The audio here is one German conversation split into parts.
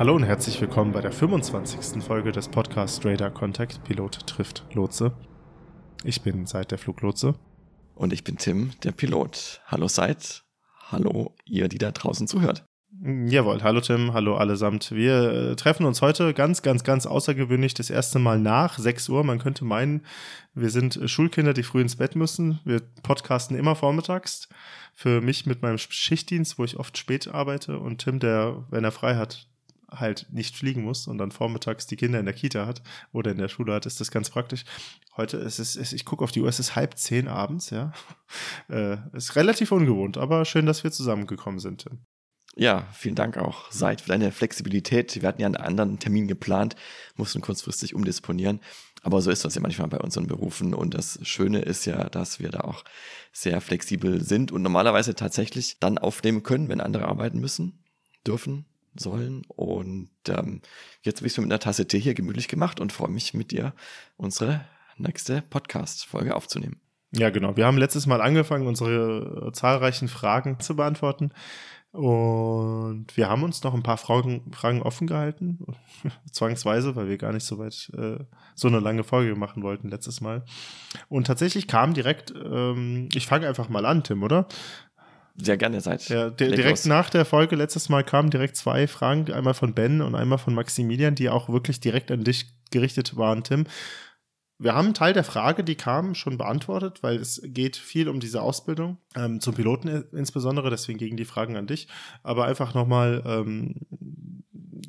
Hallo und herzlich willkommen bei der 25. Folge des Podcasts Radar Contact Pilot trifft Lotse. Ich bin Seid der Fluglotse. Und ich bin Tim, der Pilot. Hallo Seid. Hallo ihr, die da draußen zuhört. Jawohl, hallo Tim, hallo allesamt. Wir äh, treffen uns heute ganz, ganz, ganz außergewöhnlich das erste Mal nach 6 Uhr. Man könnte meinen, wir sind Schulkinder, die früh ins Bett müssen. Wir podcasten immer vormittags. Für mich mit meinem Schichtdienst, wo ich oft spät arbeite und Tim, der, wenn er frei hat, halt nicht fliegen muss und dann vormittags die Kinder in der Kita hat oder in der Schule hat, ist das ganz praktisch. Heute ist es, ich gucke auf die Uhr, es ist halb zehn abends, ja. Äh, ist relativ ungewohnt, aber schön, dass wir zusammengekommen sind. Ja, vielen Dank auch, Seid, für deine Flexibilität. Wir hatten ja einen anderen Termin geplant, mussten kurzfristig umdisponieren. Aber so ist das ja manchmal bei unseren Berufen. Und das Schöne ist ja, dass wir da auch sehr flexibel sind und normalerweise tatsächlich dann aufnehmen können, wenn andere arbeiten müssen, dürfen, sollen. Und ähm, jetzt habe mir mit einer Tasse Tee hier gemütlich gemacht und freue mich mit dir, unsere nächste Podcast-Folge aufzunehmen. Ja, genau. Wir haben letztes Mal angefangen, unsere zahlreichen Fragen zu beantworten. Und wir haben uns noch ein paar Fragen, Fragen offen gehalten, zwangsweise, weil wir gar nicht so weit äh, so eine lange Folge machen wollten letztes Mal. Und tatsächlich kam direkt, ähm, ich fange einfach mal an, Tim, oder? Sehr gerne seid. Ja, direkt los. nach der Folge letztes Mal kamen direkt zwei Fragen, einmal von Ben und einmal von Maximilian, die auch wirklich direkt an dich gerichtet waren, Tim. Wir haben einen Teil der Frage, die kam, schon beantwortet, weil es geht viel um diese Ausbildung, ähm, zum Piloten insbesondere, deswegen gegen die Fragen an dich. Aber einfach nochmal ähm,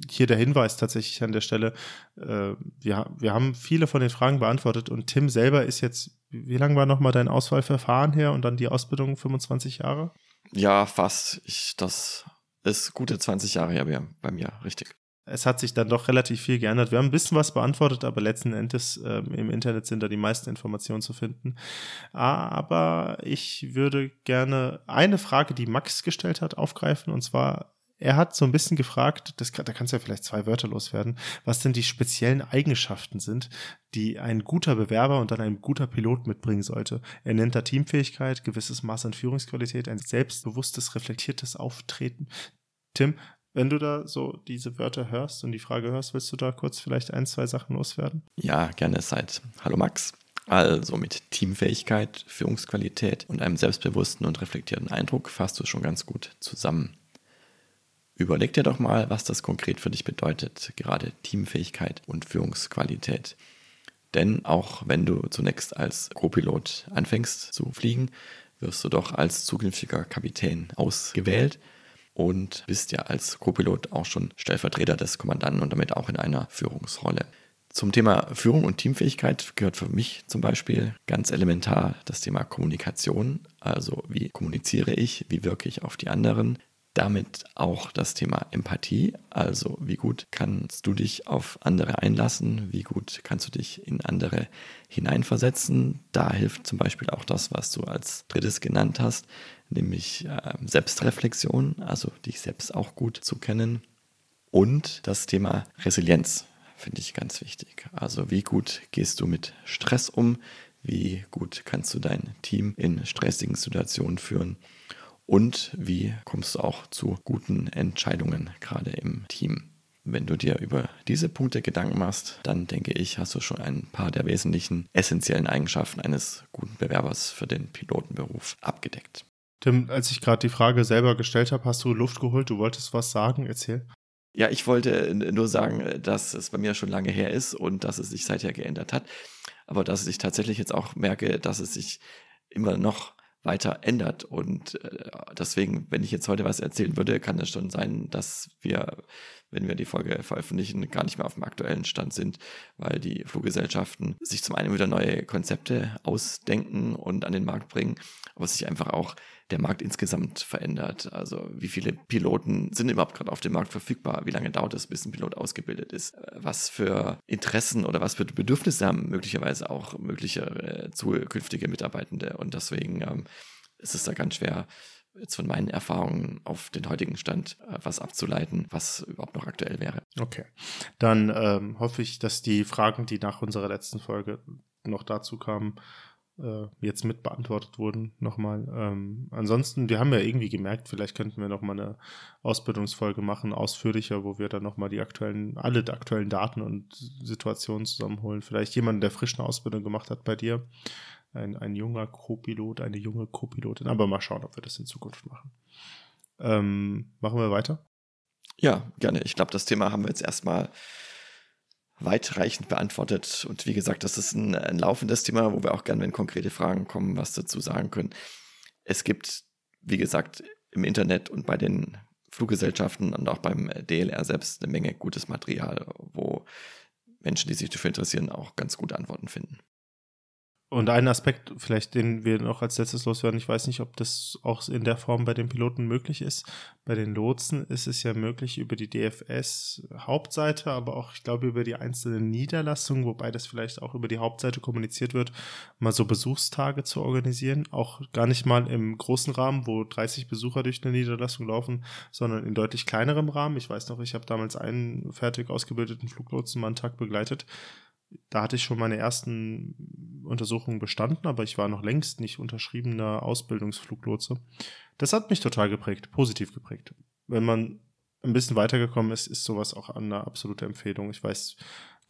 hier der Hinweis tatsächlich an der Stelle. Äh, wir, wir haben viele von den Fragen beantwortet und Tim selber ist jetzt, wie lange war nochmal dein Auswahlverfahren her und dann die Ausbildung 25 Jahre? Ja, fast. Ich, das ist gute 20 Jahre her bei mir, richtig es hat sich dann doch relativ viel geändert. Wir haben ein bisschen was beantwortet, aber letzten Endes ähm, im Internet sind da die meisten Informationen zu finden. Aber ich würde gerne eine Frage, die Max gestellt hat, aufgreifen. Und zwar, er hat so ein bisschen gefragt, das, da kannst du ja vielleicht zwei Wörter loswerden, was denn die speziellen Eigenschaften sind, die ein guter Bewerber und dann ein guter Pilot mitbringen sollte. Er nennt da Teamfähigkeit, gewisses Maß an Führungsqualität, ein selbstbewusstes, reflektiertes Auftreten. Tim, wenn du da so diese Wörter hörst und die Frage hörst, willst du da kurz vielleicht ein, zwei Sachen loswerden? Ja, gerne Zeit. Hallo Max. Also mit Teamfähigkeit, Führungsqualität und einem selbstbewussten und reflektierten Eindruck fasst du schon ganz gut zusammen. Überleg dir doch mal, was das konkret für dich bedeutet, gerade Teamfähigkeit und Führungsqualität. Denn auch wenn du zunächst als Co-Pilot anfängst zu fliegen, wirst du doch als zukünftiger Kapitän ausgewählt und bist ja als Co-Pilot auch schon Stellvertreter des Kommandanten und damit auch in einer Führungsrolle. Zum Thema Führung und Teamfähigkeit gehört für mich zum Beispiel ganz elementar das Thema Kommunikation. Also wie kommuniziere ich, wie wirke ich auf die anderen, damit auch das Thema Empathie, also wie gut kannst du dich auf andere einlassen, wie gut kannst du dich in andere hineinversetzen. Da hilft zum Beispiel auch das, was du als drittes genannt hast, nämlich äh, Selbstreflexion, also dich selbst auch gut zu kennen. Und das Thema Resilienz finde ich ganz wichtig. Also wie gut gehst du mit Stress um, wie gut kannst du dein Team in stressigen Situationen führen und wie kommst du auch zu guten Entscheidungen gerade im Team. Wenn du dir über diese Punkte Gedanken machst, dann denke ich, hast du schon ein paar der wesentlichen essentiellen Eigenschaften eines guten Bewerbers für den Pilotenberuf abgedeckt. Tim, als ich gerade die Frage selber gestellt habe, hast du Luft geholt, du wolltest was sagen, erzähl. Ja, ich wollte nur sagen, dass es bei mir schon lange her ist und dass es sich seither geändert hat. Aber dass ich tatsächlich jetzt auch merke, dass es sich immer noch weiter ändert. Und äh, deswegen, wenn ich jetzt heute was erzählen würde, kann es schon sein, dass wir, wenn wir die Folge veröffentlichen, gar nicht mehr auf dem aktuellen Stand sind, weil die Fluggesellschaften sich zum einen wieder neue Konzepte ausdenken und an den Markt bringen, aber sich einfach auch der Markt insgesamt verändert. Also wie viele Piloten sind überhaupt gerade auf dem Markt verfügbar? Wie lange dauert es, bis ein Pilot ausgebildet ist? Was für Interessen oder was für Bedürfnisse haben möglicherweise auch mögliche zukünftige Mitarbeitende? Und deswegen ähm, ist es da ganz schwer, jetzt von meinen Erfahrungen auf den heutigen Stand äh, was abzuleiten, was überhaupt noch aktuell wäre. Okay, dann ähm, hoffe ich, dass die Fragen, die nach unserer letzten Folge noch dazu kamen, äh, jetzt mit beantwortet wurden, nochmal. Ähm, ansonsten, wir haben ja irgendwie gemerkt, vielleicht könnten wir nochmal eine Ausbildungsfolge machen, ausführlicher, wo wir dann nochmal die aktuellen, alle aktuellen Daten und Situationen zusammenholen. Vielleicht jemand, der frisch eine Ausbildung gemacht hat bei dir. Ein, ein junger Co-Pilot, eine junge Co-Pilotin. Aber mal schauen, ob wir das in Zukunft machen. Ähm, machen wir weiter? Ja, gerne. Ich glaube, das Thema haben wir jetzt erstmal weitreichend beantwortet. Und wie gesagt, das ist ein, ein laufendes Thema, wo wir auch gerne, wenn konkrete Fragen kommen, was dazu sagen können. Es gibt, wie gesagt, im Internet und bei den Fluggesellschaften und auch beim DLR selbst eine Menge gutes Material, wo Menschen, die sich dafür interessieren, auch ganz gute Antworten finden. Und ein Aspekt, vielleicht den wir noch als letztes loswerden, ich weiß nicht, ob das auch in der Form bei den Piloten möglich ist. Bei den Lotsen ist es ja möglich über die DFS Hauptseite, aber auch, ich glaube, über die einzelnen Niederlassungen, wobei das vielleicht auch über die Hauptseite kommuniziert wird, mal so Besuchstage zu organisieren. Auch gar nicht mal im großen Rahmen, wo 30 Besucher durch eine Niederlassung laufen, sondern in deutlich kleinerem Rahmen. Ich weiß noch, ich habe damals einen fertig ausgebildeten Fluglotsen mal einen Tag begleitet da hatte ich schon meine ersten Untersuchungen bestanden, aber ich war noch längst nicht unterschriebener Ausbildungsfluglotse. Das hat mich total geprägt, positiv geprägt. Wenn man ein bisschen weitergekommen ist, ist sowas auch eine absolute Empfehlung. Ich weiß,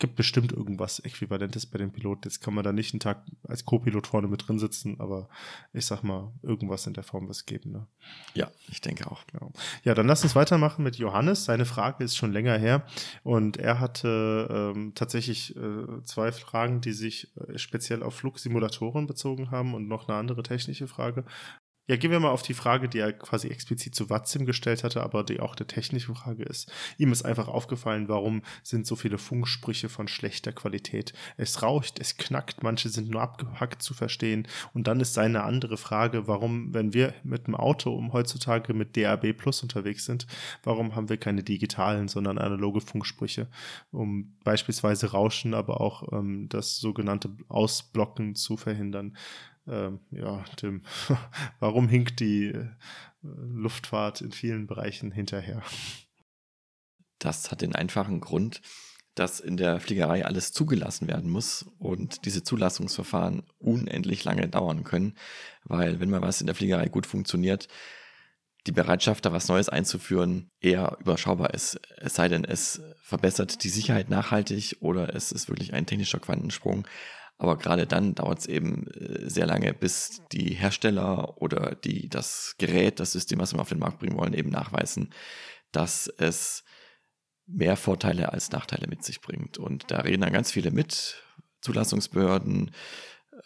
gibt bestimmt irgendwas Äquivalentes bei den Piloten. Jetzt kann man da nicht einen Tag als Co-Pilot vorne mit drin sitzen, aber ich sag mal, irgendwas in der Form es geben. Ne? Ja, ich denke auch. Genau. Ja, dann lass uns weitermachen mit Johannes. Seine Frage ist schon länger her und er hatte ähm, tatsächlich äh, zwei Fragen, die sich äh, speziell auf Flugsimulatoren bezogen haben und noch eine andere technische Frage. Ja, gehen wir mal auf die Frage, die er quasi explizit zu Watzim gestellt hatte, aber die auch eine technische Frage ist. Ihm ist einfach aufgefallen, warum sind so viele Funksprüche von schlechter Qualität. Es raucht, es knackt, manche sind nur abgehackt zu verstehen. Und dann ist seine andere Frage, warum, wenn wir mit dem Auto um heutzutage mit DAB Plus unterwegs sind, warum haben wir keine digitalen, sondern analoge Funksprüche, um beispielsweise Rauschen, aber auch ähm, das sogenannte Ausblocken zu verhindern. Ähm, ja, Tim, warum hinkt die äh, Luftfahrt in vielen Bereichen hinterher? Das hat den einfachen Grund, dass in der Fliegerei alles zugelassen werden muss und diese Zulassungsverfahren unendlich lange dauern können, weil wenn mal was in der Fliegerei gut funktioniert, die Bereitschaft, da was Neues einzuführen, eher überschaubar ist. Es sei denn, es verbessert die Sicherheit nachhaltig oder es ist wirklich ein technischer Quantensprung. Aber gerade dann dauert es eben äh, sehr lange, bis die Hersteller oder die das Gerät, das System, was wir auf den Markt bringen wollen, eben nachweisen, dass es mehr Vorteile als Nachteile mit sich bringt. Und da reden dann ganz viele mit, Zulassungsbehörden,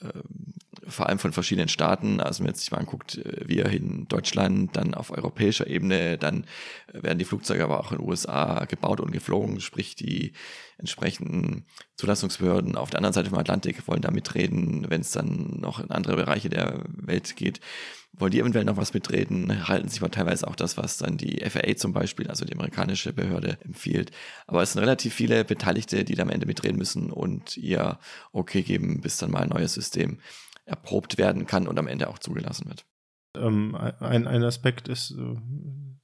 ähm, vor allem von verschiedenen Staaten. Also wenn man jetzt sich mal anguckt, äh, wir in Deutschland, dann auf europäischer Ebene, dann werden die Flugzeuge aber auch in den USA gebaut und geflogen, sprich die entsprechenden Zulassungsbehörden auf der anderen Seite vom Atlantik wollen da mitreden, wenn es dann noch in andere Bereiche der Welt geht wollen die eventuell noch was mitreden, halten sich aber teilweise auch das, was dann die FAA zum Beispiel, also die amerikanische Behörde, empfiehlt. Aber es sind relativ viele Beteiligte, die da am Ende mitreden müssen und ihr okay geben, bis dann mal ein neues System erprobt werden kann und am Ende auch zugelassen wird. Ähm, ein, ein Aspekt ist, äh,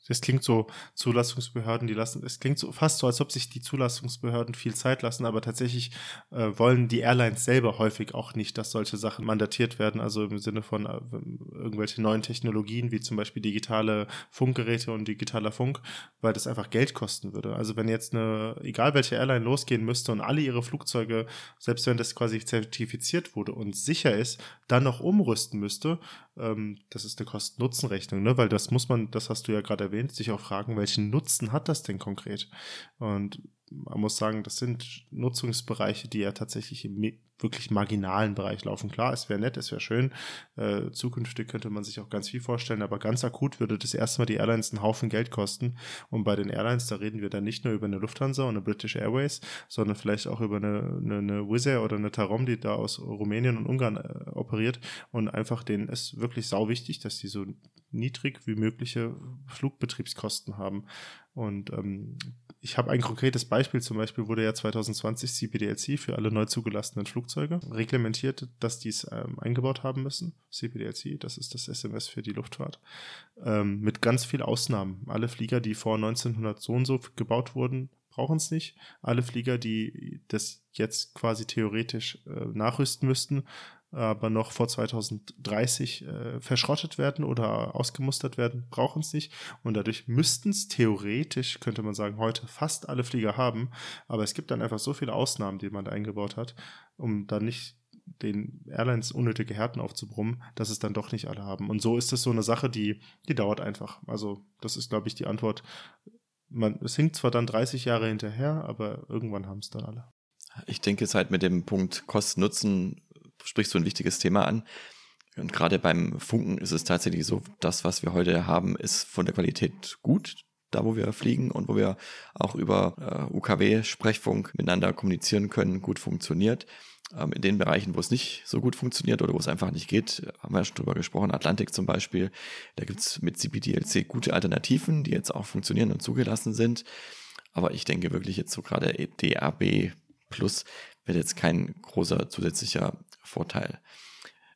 das klingt so, Zulassungsbehörden, die lassen, es klingt so fast so, als ob sich die Zulassungsbehörden viel Zeit lassen, aber tatsächlich äh, wollen die Airlines selber häufig auch nicht, dass solche Sachen mandatiert werden, also im Sinne von äh, irgendwelche neuen Technologien, wie zum Beispiel digitale Funkgeräte und digitaler Funk, weil das einfach Geld kosten würde. Also wenn jetzt eine, egal welche Airline losgehen müsste und alle ihre Flugzeuge, selbst wenn das quasi zertifiziert wurde und sicher ist, dann noch umrüsten müsste, ähm, das ist eine Kosten-Nutzen-Rechnung, ne? weil das muss man, das hast du ja gerade erwähnt, sich auch fragen, welchen Nutzen hat das denn konkret? Und man muss sagen, das sind Nutzungsbereiche, die ja tatsächlich im wirklich marginalen Bereich laufen. Klar, es wäre nett, es wäre schön. Äh, zukünftig könnte man sich auch ganz viel vorstellen, aber ganz akut würde das erstmal die Airlines einen Haufen Geld kosten. Und bei den Airlines, da reden wir dann nicht nur über eine Lufthansa und eine British Airways, sondern vielleicht auch über eine, eine, eine Wizz Air oder eine Tarom, die da aus Rumänien und Ungarn äh, operiert. Und einfach denen ist wirklich sau wichtig, dass die so niedrig wie mögliche Flugbetriebskosten haben. Und ähm, ich habe ein konkretes Beispiel, zum Beispiel wurde ja 2020 CPDLC für alle neu zugelassenen Flugzeuge reglementiert, dass die es ähm, eingebaut haben müssen. CPDLC, das ist das SMS für die Luftfahrt. Ähm, mit ganz viel Ausnahmen. Alle Flieger, die vor 1900 so und so gebaut wurden, brauchen es nicht. Alle Flieger, die das jetzt quasi theoretisch äh, nachrüsten müssten, aber noch vor 2030 äh, verschrottet werden oder ausgemustert werden, brauchen es nicht. Und dadurch müssten es theoretisch, könnte man sagen, heute fast alle Flieger haben. Aber es gibt dann einfach so viele Ausnahmen, die man da eingebaut hat, um dann nicht den Airlines unnötige Härten aufzubrummen, dass es dann doch nicht alle haben. Und so ist es so eine Sache, die, die dauert einfach. Also, das ist, glaube ich, die Antwort. Man, es hinkt zwar dann 30 Jahre hinterher, aber irgendwann haben es dann alle. Ich denke, es halt mit dem Punkt Kosten-Nutzen sprichst du ein wichtiges Thema an. Und gerade beim Funken ist es tatsächlich so, das, was wir heute haben, ist von der Qualität gut, da wo wir fliegen und wo wir auch über äh, UKW-Sprechfunk miteinander kommunizieren können, gut funktioniert. Ähm, in den Bereichen, wo es nicht so gut funktioniert oder wo es einfach nicht geht, haben wir ja schon drüber gesprochen, Atlantik zum Beispiel, da gibt es mit CBDLC gute Alternativen, die jetzt auch funktionieren und zugelassen sind. Aber ich denke wirklich jetzt so gerade DAB Plus wird jetzt kein großer zusätzlicher Vorteil.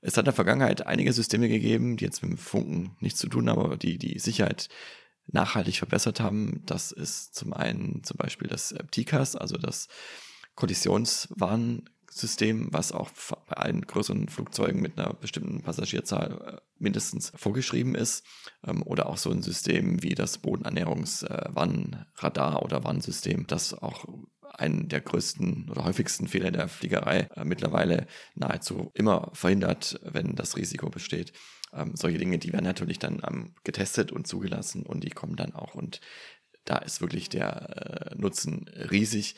Es hat in der Vergangenheit einige Systeme gegeben, die jetzt mit dem Funken nichts zu tun haben, aber die die Sicherheit nachhaltig verbessert haben. Das ist zum einen zum Beispiel das TICAS, also das Kollisionswarnsystem, was auch bei allen größeren Flugzeugen mit einer bestimmten Passagierzahl äh, mindestens vorgeschrieben ist. Ähm, oder auch so ein System wie das Bodenernährungswarnradar oder Warnsystem, das auch einen der größten oder häufigsten Fehler der Fliegerei äh, mittlerweile nahezu immer verhindert, wenn das Risiko besteht. Ähm, solche Dinge, die werden natürlich dann ähm, getestet und zugelassen und die kommen dann auch. Und da ist wirklich der äh, Nutzen riesig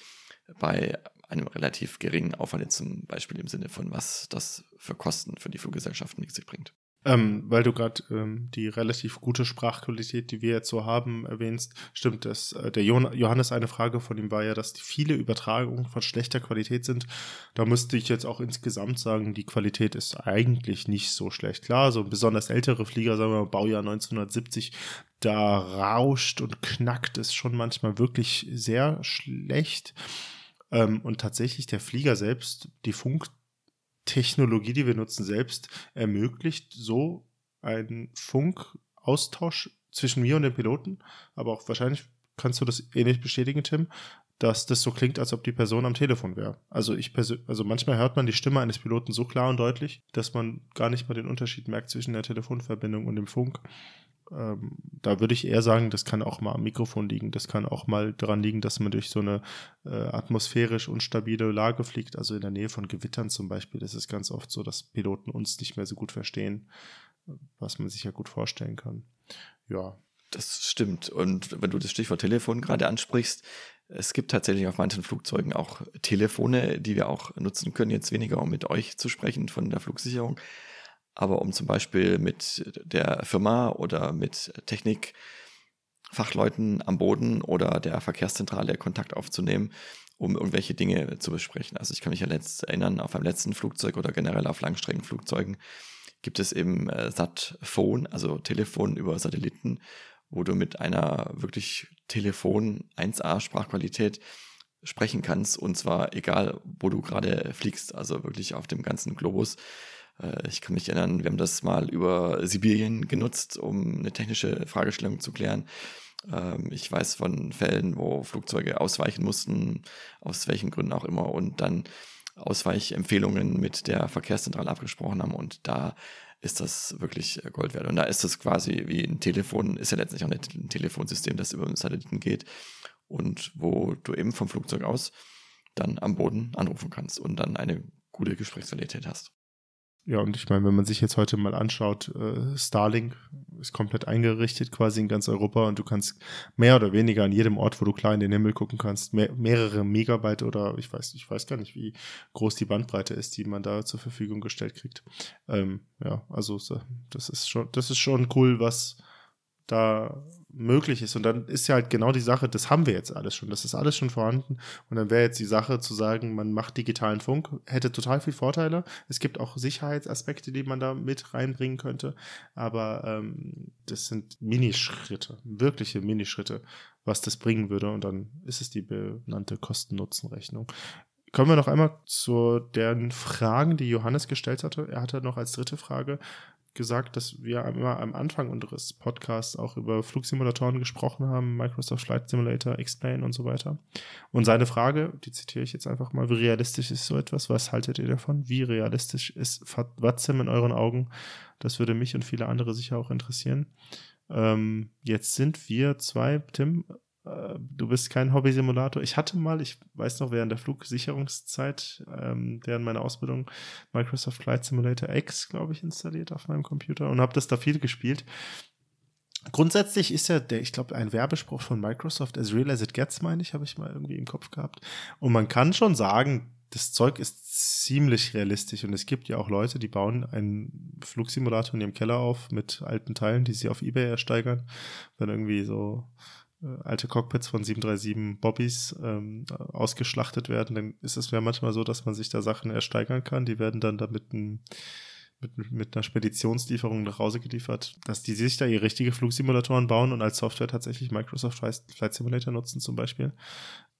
bei einem relativ geringen Aufwand, zum Beispiel im Sinne von, was das für Kosten für die Fluggesellschaften mit sich bringt. Ähm, weil du gerade ähm, die relativ gute Sprachqualität, die wir jetzt so haben, erwähnst, stimmt das. Äh, der Johannes, eine Frage von ihm war ja, dass die viele Übertragungen von schlechter Qualität sind. Da müsste ich jetzt auch insgesamt sagen, die Qualität ist eigentlich nicht so schlecht. Klar, so besonders ältere Flieger, sagen wir mal Baujahr 1970, da rauscht und knackt es schon manchmal wirklich sehr schlecht. Ähm, und tatsächlich der Flieger selbst, die Funk Technologie, die wir nutzen, selbst ermöglicht so einen Funkaustausch zwischen mir und dem Piloten. Aber auch wahrscheinlich kannst du das ähnlich bestätigen, Tim, dass das so klingt, als ob die Person am Telefon wäre. Also ich also manchmal hört man die Stimme eines Piloten so klar und deutlich, dass man gar nicht mal den Unterschied merkt zwischen der Telefonverbindung und dem Funk ähm, da würde ich eher sagen, das kann auch mal am Mikrofon liegen. Das kann auch mal daran liegen, dass man durch so eine äh, atmosphärisch unstabile Lage fliegt. Also in der Nähe von Gewittern zum Beispiel ist es ganz oft so, dass Piloten uns nicht mehr so gut verstehen, was man sich ja gut vorstellen kann. Ja. Das stimmt. Und wenn du das Stichwort Telefon gerade ansprichst, es gibt tatsächlich auf manchen Flugzeugen auch Telefone, die wir auch nutzen können. Jetzt weniger, um mit euch zu sprechen von der Flugsicherung, aber um zum Beispiel mit der Firma oder mit Technikfachleuten am Boden oder der Verkehrszentrale Kontakt aufzunehmen, um irgendwelche Dinge zu besprechen. Also ich kann mich ja letzt erinnern, auf einem letzten Flugzeug oder generell auf Langstreckenflugzeugen gibt es eben äh, SAT-Phone, also Telefon über Satelliten, wo du mit einer wirklich Telefon 1A Sprachqualität sprechen kannst und zwar egal, wo du gerade fliegst, also wirklich auf dem ganzen Globus. Äh, ich kann mich erinnern, wir haben das mal über Sibirien genutzt, um eine technische Fragestellung zu klären. Ähm, ich weiß von Fällen, wo Flugzeuge ausweichen mussten, aus welchen Gründen auch immer, und dann Ausweichempfehlungen mit der Verkehrszentrale abgesprochen haben. Und da ist das wirklich Gold wert. Und da ist das quasi wie ein Telefon, ist ja letztlich auch ein Telefonsystem, das über den Satelliten geht und wo du eben vom Flugzeug aus dann am Boden anrufen kannst und dann eine gute Gesprächsqualität hast. Ja, und ich meine, wenn man sich jetzt heute mal anschaut, äh, Starlink ist komplett eingerichtet quasi in ganz Europa und du kannst mehr oder weniger an jedem Ort, wo du klar in den Himmel gucken kannst, mehr, mehrere Megabyte oder ich weiß, ich weiß gar nicht, wie groß die Bandbreite ist, die man da zur Verfügung gestellt kriegt. Ähm, ja, also das ist schon, das ist schon cool, was da möglich ist. Und dann ist ja halt genau die Sache, das haben wir jetzt alles schon, das ist alles schon vorhanden. Und dann wäre jetzt die Sache zu sagen, man macht digitalen Funk, hätte total viel Vorteile. Es gibt auch Sicherheitsaspekte, die man da mit reinbringen könnte. Aber ähm, das sind Minischritte, wirkliche Minischritte, was das bringen würde. Und dann ist es die benannte Kosten-Nutzen-Rechnung Kommen wir noch einmal zu den Fragen, die Johannes gestellt hatte. Er hatte noch als dritte Frage gesagt, dass wir immer am Anfang unseres Podcasts auch über Flugsimulatoren gesprochen haben, Microsoft Flight Simulator, Explain und so weiter. Und seine Frage, die zitiere ich jetzt einfach mal, wie realistisch ist so etwas? Was haltet ihr davon? Wie realistisch ist Watzim in euren Augen? Das würde mich und viele andere sicher auch interessieren. Ähm, jetzt sind wir zwei, Tim, du bist kein Hobby-Simulator. Ich hatte mal, ich weiß noch, während der Flugsicherungszeit, ähm, während meiner Ausbildung, Microsoft Flight Simulator X, glaube ich, installiert auf meinem Computer und habe das da viel gespielt. Grundsätzlich ist ja der, ich glaube, ein Werbespruch von Microsoft, as real as it gets, meine ich, habe ich mal irgendwie im Kopf gehabt. Und man kann schon sagen, das Zeug ist ziemlich realistisch und es gibt ja auch Leute, die bauen einen Flugsimulator in ihrem Keller auf mit alten Teilen, die sie auf Ebay ersteigern, wenn irgendwie so alte Cockpits von 737 Bobbys ähm, ausgeschlachtet werden, dann ist es ja manchmal so, dass man sich da Sachen ersteigern kann. Die werden dann da mit, ein, mit, mit einer Speditionslieferung nach Hause geliefert, dass die sich da ihre richtige Flugsimulatoren bauen und als Software tatsächlich Microsoft Flight Simulator nutzen zum Beispiel.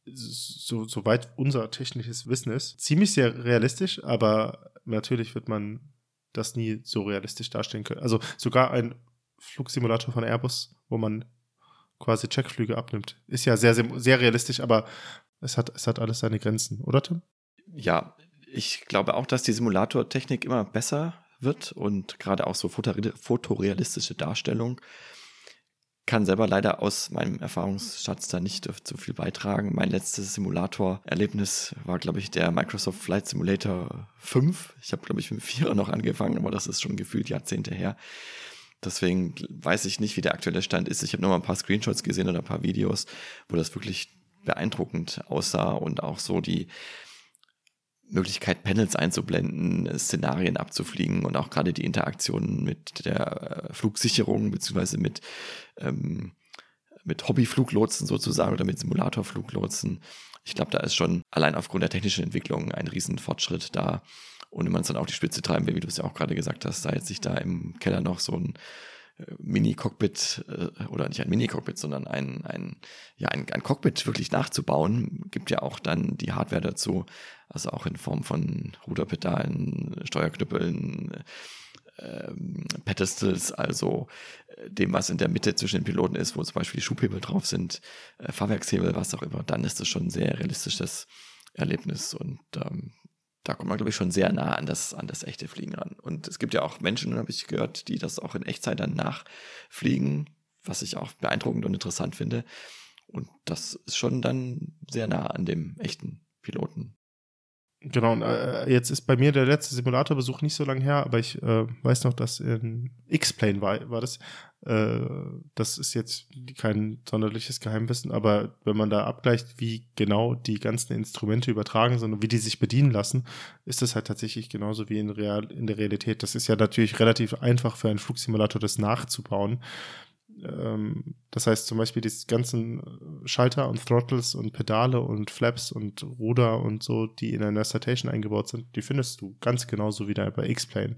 So, soweit unser technisches Wissen ist. Ziemlich sehr realistisch, aber natürlich wird man das nie so realistisch darstellen können. Also sogar ein Flugsimulator von Airbus, wo man quasi Checkflüge abnimmt. Ist ja sehr, sehr, sehr realistisch, aber es hat, es hat alles seine Grenzen, oder Tim? Ja, ich glaube auch, dass die Simulatortechnik immer besser wird und gerade auch so fotorealistische Darstellung kann selber leider aus meinem Erfahrungsschatz da nicht zu viel beitragen. Mein letztes Simulator-Erlebnis war, glaube ich, der Microsoft Flight Simulator 5. Ich habe, glaube ich, mit 4 noch angefangen, aber das ist schon gefühlt Jahrzehnte her. Deswegen weiß ich nicht, wie der aktuelle Stand ist. Ich habe nur mal ein paar Screenshots gesehen oder ein paar Videos, wo das wirklich beeindruckend aussah und auch so die Möglichkeit, Panels einzublenden, Szenarien abzufliegen und auch gerade die Interaktion mit der äh, Flugsicherung beziehungsweise mit, ähm, mit Hobbyfluglotsen sozusagen oder mit Simulatorfluglotsen. Ich glaube, da ist schon allein aufgrund der technischen Entwicklung ein Riesenfortschritt da. Und wenn man es dann auf die Spitze treiben will, wie du es ja auch gerade gesagt hast, da jetzt sich da im Keller noch so ein äh, Mini-Cockpit äh, oder nicht ein Mini-Cockpit, sondern ein, ein, ja, ein, ein Cockpit wirklich nachzubauen, gibt ja auch dann die Hardware dazu, also auch in Form von Ruderpedalen, Steuerknüppeln, ähm, Pedestals, also äh, dem, was in der Mitte zwischen den Piloten ist, wo zum Beispiel die Schubhebel drauf sind, äh, Fahrwerkshebel, was auch immer, dann ist das schon ein sehr realistisches Erlebnis. Und ähm, da kommt man, glaube ich, schon sehr nah an das, an das echte Fliegen ran. Und es gibt ja auch Menschen, habe ich gehört, die das auch in Echtzeit dann nachfliegen, was ich auch beeindruckend und interessant finde. Und das ist schon dann sehr nah an dem echten Piloten. Genau, und äh, jetzt ist bei mir der letzte Simulatorbesuch nicht so lange her, aber ich äh, weiß noch, dass in X-Plane war, war das. Äh, das ist jetzt kein sonderliches Geheimwissen, aber wenn man da abgleicht, wie genau die ganzen Instrumente übertragen sind und wie die sich bedienen lassen, ist das halt tatsächlich genauso wie in, Real, in der Realität. Das ist ja natürlich relativ einfach für einen Flugsimulator, das nachzubauen ähm, das heißt zum Beispiel die ganzen Schalter und Throttles und Pedale und Flaps und Ruder und so, die in einer Citation eingebaut sind, die findest du ganz genauso wieder bei X-Plane.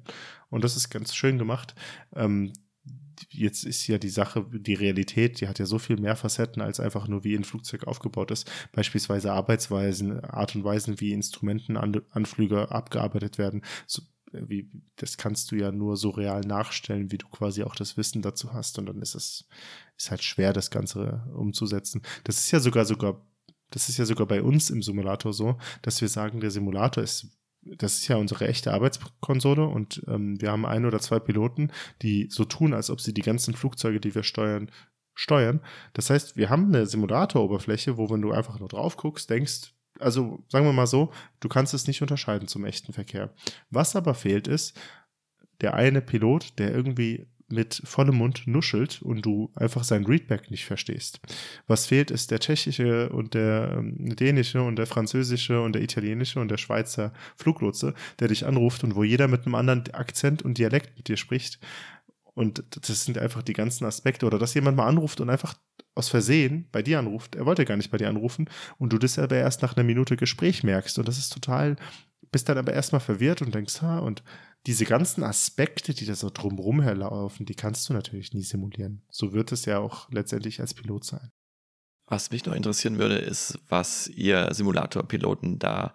Und das ist ganz schön gemacht. Ähm, jetzt ist ja die Sache, die Realität, die hat ja so viel mehr Facetten, als einfach nur wie ein Flugzeug aufgebaut ist. Beispielsweise Arbeitsweisen, Art und Weisen, wie Instrumentenanflüge abgearbeitet werden. So, wie, das kannst du ja nur so real nachstellen, wie du quasi auch das Wissen dazu hast. Und dann ist es, ist halt schwer, das Ganze umzusetzen. Das ist ja sogar, sogar, das ist ja sogar bei uns im Simulator so, dass wir sagen, der Simulator ist das ist ja unsere echte Arbeitskonsole und ähm, wir haben ein oder zwei Piloten, die so tun, als ob sie die ganzen Flugzeuge, die wir steuern, steuern. Das heißt, wir haben eine Simulator-Oberfläche, wo, wenn du einfach nur drauf guckst, denkst, also sagen wir mal so, du kannst es nicht unterscheiden zum echten Verkehr. Was aber fehlt ist, der eine Pilot, der irgendwie mit vollem Mund nuschelt und du einfach sein Readback nicht verstehst. Was fehlt, ist der tschechische und der ähm, dänische und der französische und der italienische und der Schweizer Fluglotse, der dich anruft und wo jeder mit einem anderen Akzent und Dialekt mit dir spricht. Und das sind einfach die ganzen Aspekte. Oder dass jemand mal anruft und einfach aus Versehen bei dir anruft. Er wollte gar nicht bei dir anrufen und du das aber erst nach einer Minute Gespräch merkst. Und das ist total, bist dann aber erstmal verwirrt und denkst, ha, und diese ganzen Aspekte, die da so drumherum herlaufen, die kannst du natürlich nie simulieren. So wird es ja auch letztendlich als Pilot sein. Was mich noch interessieren würde, ist, was ihr Simulatorpiloten da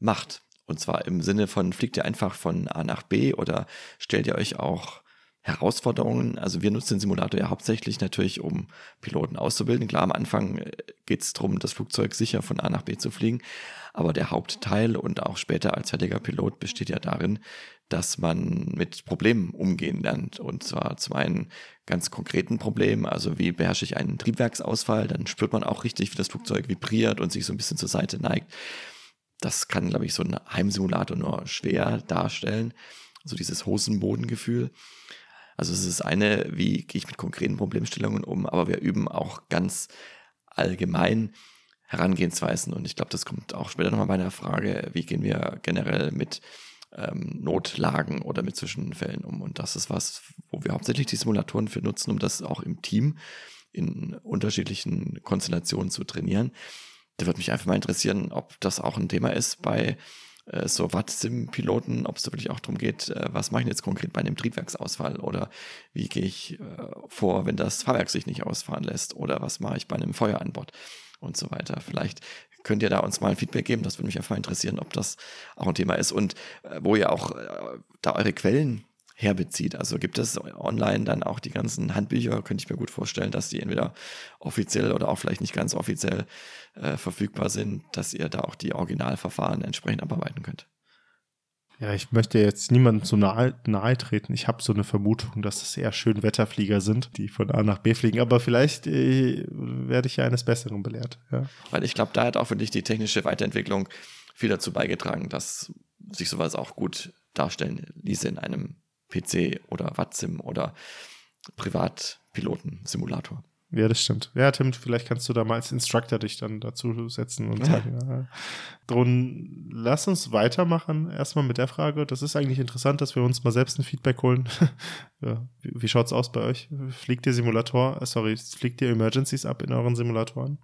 macht. Und zwar im Sinne von, fliegt ihr einfach von A nach B oder stellt ihr euch auch Herausforderungen. Also wir nutzen den Simulator ja hauptsächlich natürlich, um Piloten auszubilden. Klar, am Anfang äh, geht es darum, das Flugzeug sicher von A nach B zu fliegen. Aber der Hauptteil und auch später als fertiger Pilot besteht ja darin, dass man mit Problemen umgehen lernt. Und zwar zum einen ganz konkreten Problemen, also wie beherrsche ich einen Triebwerksausfall, dann spürt man auch richtig, wie das Flugzeug vibriert und sich so ein bisschen zur Seite neigt. Das kann, glaube ich, so ein Heimsimulator nur schwer darstellen. So dieses Hosenbodengefühl. Also es ist eine, wie gehe ich mit konkreten Problemstellungen um, aber wir üben auch ganz allgemein Herangehensweisen und ich glaube, das kommt auch später nochmal bei der Frage, wie gehen wir generell mit ähm, Notlagen oder mit Zwischenfällen um. Und das ist was, wo wir hauptsächlich die Simulatoren für nutzen, um das auch im Team in unterschiedlichen Konstellationen zu trainieren. Da würde mich einfach mal interessieren, ob das auch ein Thema ist bei so Watt-Sim-Piloten, ob es da wirklich auch darum geht, äh, was mache ich jetzt konkret bei einem Triebwerksausfall? Oder wie gehe ich äh, vor, wenn das Fahrwerk sich nicht ausfahren lässt? Oder was mache ich bei einem Feuer an Bord? Und so weiter. Vielleicht könnt ihr da uns mal ein Feedback geben, das würde mich einfach interessieren, ob das auch ein Thema ist. Und wo ihr auch da eure Quellen herbezieht. Also gibt es online dann auch die ganzen Handbücher, könnte ich mir gut vorstellen, dass die entweder offiziell oder auch vielleicht nicht ganz offiziell äh, verfügbar sind, dass ihr da auch die Originalverfahren entsprechend abarbeiten könnt. Ja, ich möchte jetzt niemandem zu nahe, nahe treten. Ich habe so eine Vermutung, dass es eher schön Wetterflieger sind, die von A nach B fliegen. Aber vielleicht äh, werde ich ja eines Besseren belehrt. Ja. Weil ich glaube, da hat auch für dich die technische Weiterentwicklung viel dazu beigetragen, dass sich sowas auch gut darstellen ließe in einem PC oder Wattsim oder Privatpiloten-Simulator. Ja, das stimmt. Ja, Tim, vielleicht kannst du da mal als Instructor dich dann dazu setzen und sagen, ja. Drum, lass uns weitermachen. Erstmal mit der Frage. Das ist eigentlich interessant, dass wir uns mal selbst ein Feedback holen. ja, wie, wie schaut's aus bei euch? Fliegt ihr Simulator, äh, sorry, fliegt ihr Emergencies ab in euren Simulatoren?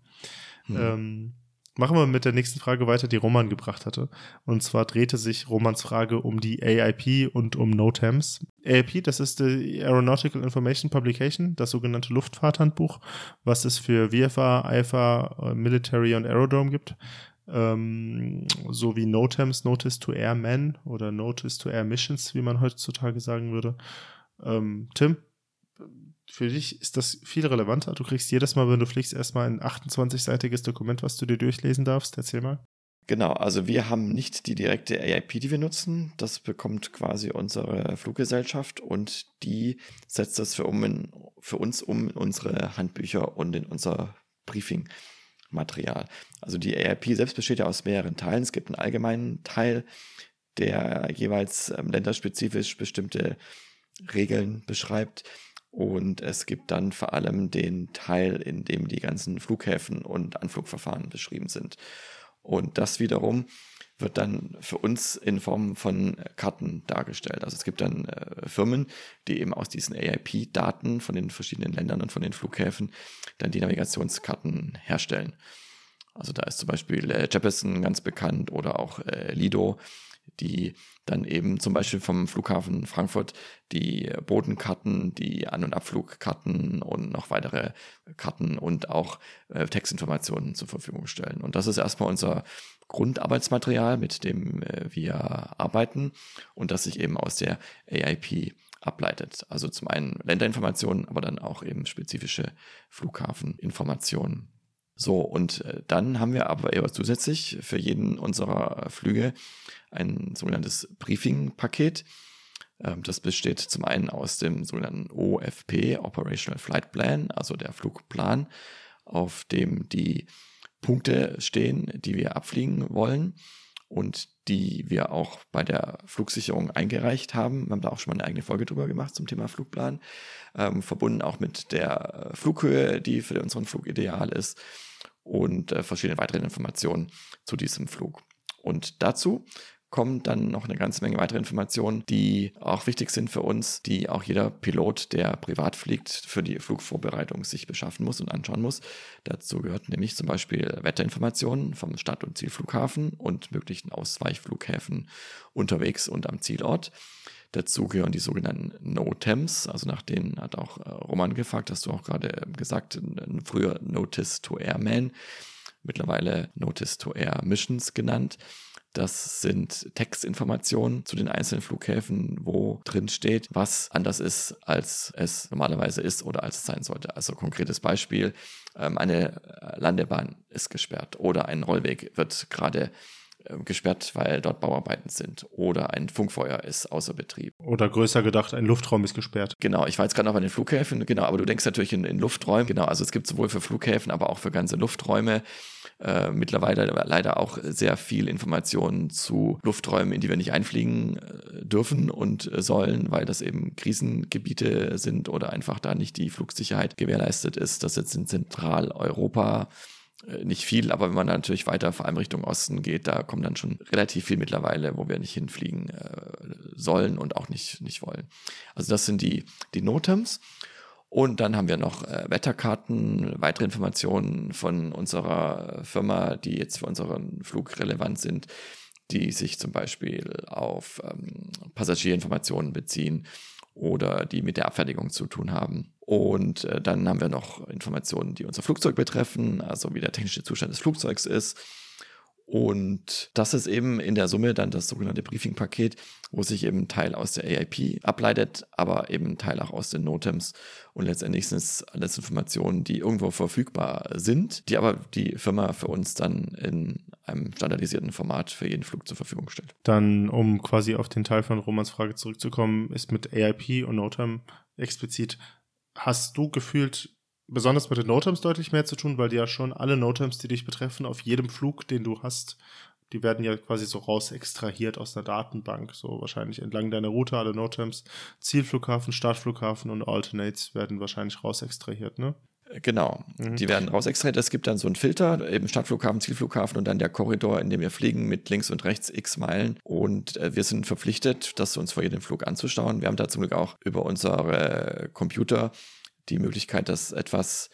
Hm. Ähm, Machen wir mit der nächsten Frage weiter, die Roman gebracht hatte. Und zwar drehte sich Romans Frage um die AIP und um NOTAMs. AIP, das ist die Aeronautical Information Publication, das sogenannte Luftfahrthandbuch, was es für VFA, IFA, Military und Aerodrome gibt. Ähm, sowie NOTAMs, Notice to Air Men oder Notice to Air Missions, wie man heutzutage sagen würde. Ähm, Tim, für dich ist das viel relevanter. Du kriegst jedes Mal, wenn du fliegst, erstmal ein 28-seitiges Dokument, was du dir durchlesen darfst. Erzähl mal. Genau, also wir haben nicht die direkte AIP, die wir nutzen. Das bekommt quasi unsere Fluggesellschaft und die setzt das für, um in, für uns um in unsere Handbücher und in unser Briefing-Material. Also die AIP selbst besteht ja aus mehreren Teilen. Es gibt einen allgemeinen Teil, der jeweils ähm, länderspezifisch bestimmte Regeln beschreibt. Und es gibt dann vor allem den Teil, in dem die ganzen Flughäfen und Anflugverfahren beschrieben sind. Und das wiederum wird dann für uns in Form von Karten dargestellt. Also es gibt dann äh, Firmen, die eben aus diesen AIP-Daten von den verschiedenen Ländern und von den Flughäfen dann die Navigationskarten herstellen. Also da ist zum Beispiel äh, Jeppesen ganz bekannt oder auch äh, Lido, die dann eben zum Beispiel vom Flughafen Frankfurt die Bodenkarten, die An- und Abflugkarten und noch weitere Karten und auch äh, Textinformationen zur Verfügung stellen. Und das ist erstmal unser Grundarbeitsmaterial, mit dem äh, wir arbeiten und das sich eben aus der AIP ableitet. Also zum einen Länderinformationen, aber dann auch eben spezifische Flughafeninformationen. So, und äh, dann haben wir aber eher zusätzlich für jeden unserer Flüge ein sogenanntes Briefing-Paket. Ähm, das besteht zum einen aus dem sogenannten OFP, Operational Flight Plan, also der Flugplan, auf dem die Punkte stehen, die wir abfliegen wollen und die wir auch bei der Flugsicherung eingereicht haben. Wir haben da auch schon mal eine eigene Folge drüber gemacht zum Thema Flugplan, ähm, verbunden auch mit der Flughöhe, die für unseren Flug ideal ist und äh, verschiedene weitere Informationen zu diesem Flug. Und dazu kommen dann noch eine ganze Menge weitere Informationen, die auch wichtig sind für uns, die auch jeder Pilot, der privat fliegt, für die Flugvorbereitung sich beschaffen muss und anschauen muss. Dazu gehört nämlich zum Beispiel Wetterinformationen vom Start- und Zielflughafen und möglichen Ausweichflughäfen unterwegs und am Zielort. Dazu gehören die sogenannten No-Temps, also nach denen hat auch äh, Roman gefragt, hast du auch gerade gesagt, früher Notice to Airman, mittlerweile Notice to Air Missions genannt. Das sind Textinformationen zu den einzelnen Flughäfen, wo drin steht, was anders ist, als es normalerweise ist oder als es sein sollte. Also konkretes Beispiel, ähm, eine Landebahn ist gesperrt oder ein Rollweg wird gerade gesperrt, weil dort Bauarbeiten sind. Oder ein Funkfeuer ist außer Betrieb. Oder größer gedacht, ein Luftraum ist gesperrt. Genau, ich war jetzt gerade noch bei den Flughäfen, genau, aber du denkst natürlich in, in Lufträumen, genau, also es gibt sowohl für Flughäfen, aber auch für ganze Lufträume äh, mittlerweile leider auch sehr viel Informationen zu Lufträumen, in die wir nicht einfliegen äh, dürfen und äh, sollen, weil das eben Krisengebiete sind oder einfach da nicht die Flugsicherheit gewährleistet ist. Das jetzt in Zentraleuropa nicht viel, aber wenn man natürlich weiter vor allem Richtung Osten geht, da kommt dann schon relativ viel mittlerweile, wo wir nicht hinfliegen äh, sollen und auch nicht, nicht wollen. Also das sind die, die NOTAMs. Und dann haben wir noch äh, Wetterkarten, weitere Informationen von unserer Firma, die jetzt für unseren Flug relevant sind, die sich zum Beispiel auf ähm, Passagierinformationen beziehen oder die mit der Abfertigung zu tun haben. Und äh, dann haben wir noch Informationen, die unser Flugzeug betreffen, also wie der technische Zustand des Flugzeugs ist. Und das ist eben in der Summe dann das sogenannte Briefing-Paket, wo sich eben ein Teil aus der AIP ableitet, aber eben ein Teil auch aus den NOTAMs. Und letztendlich sind es alles Informationen, die irgendwo verfügbar sind, die aber die Firma für uns dann in einem standardisierten Format für jeden Flug zur Verfügung stellt. Dann, um quasi auf den Teil von Romans Frage zurückzukommen, ist mit AIP und NOTAM explizit hast du gefühlt besonders mit den Notems deutlich mehr zu tun, weil die ja schon alle Notems, die dich betreffen, auf jedem Flug, den du hast, die werden ja quasi so raus extrahiert aus der Datenbank, so wahrscheinlich entlang deiner Route alle Notems, Zielflughafen, Startflughafen und Alternates werden wahrscheinlich raus extrahiert, ne? Genau, mhm. die werden raus extrahiert. Es gibt dann so einen Filter, eben Startflughafen, Zielflughafen und dann der Korridor, in dem wir fliegen mit links und rechts x Meilen. Und äh, wir sind verpflichtet, das uns vor jedem Flug anzuschauen. Wir haben da zum Glück auch über unsere Computer die Möglichkeit, das etwas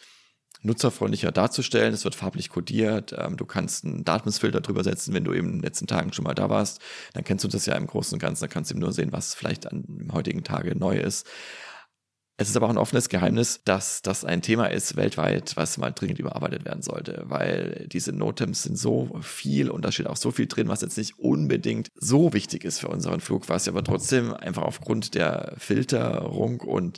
nutzerfreundlicher darzustellen. Es wird farblich kodiert. Ähm, du kannst einen Datumsfilter drüber setzen, wenn du eben in den letzten Tagen schon mal da warst. Dann kennst du das ja im Großen und Ganzen. Da kannst du eben nur sehen, was vielleicht an heutigen Tage neu ist. Es ist aber auch ein offenes Geheimnis, dass das ein Thema ist weltweit, was mal dringend überarbeitet werden sollte, weil diese Notems sind so viel und da steht auch so viel drin, was jetzt nicht unbedingt so wichtig ist für unseren Flug, was aber trotzdem einfach aufgrund der Filterung und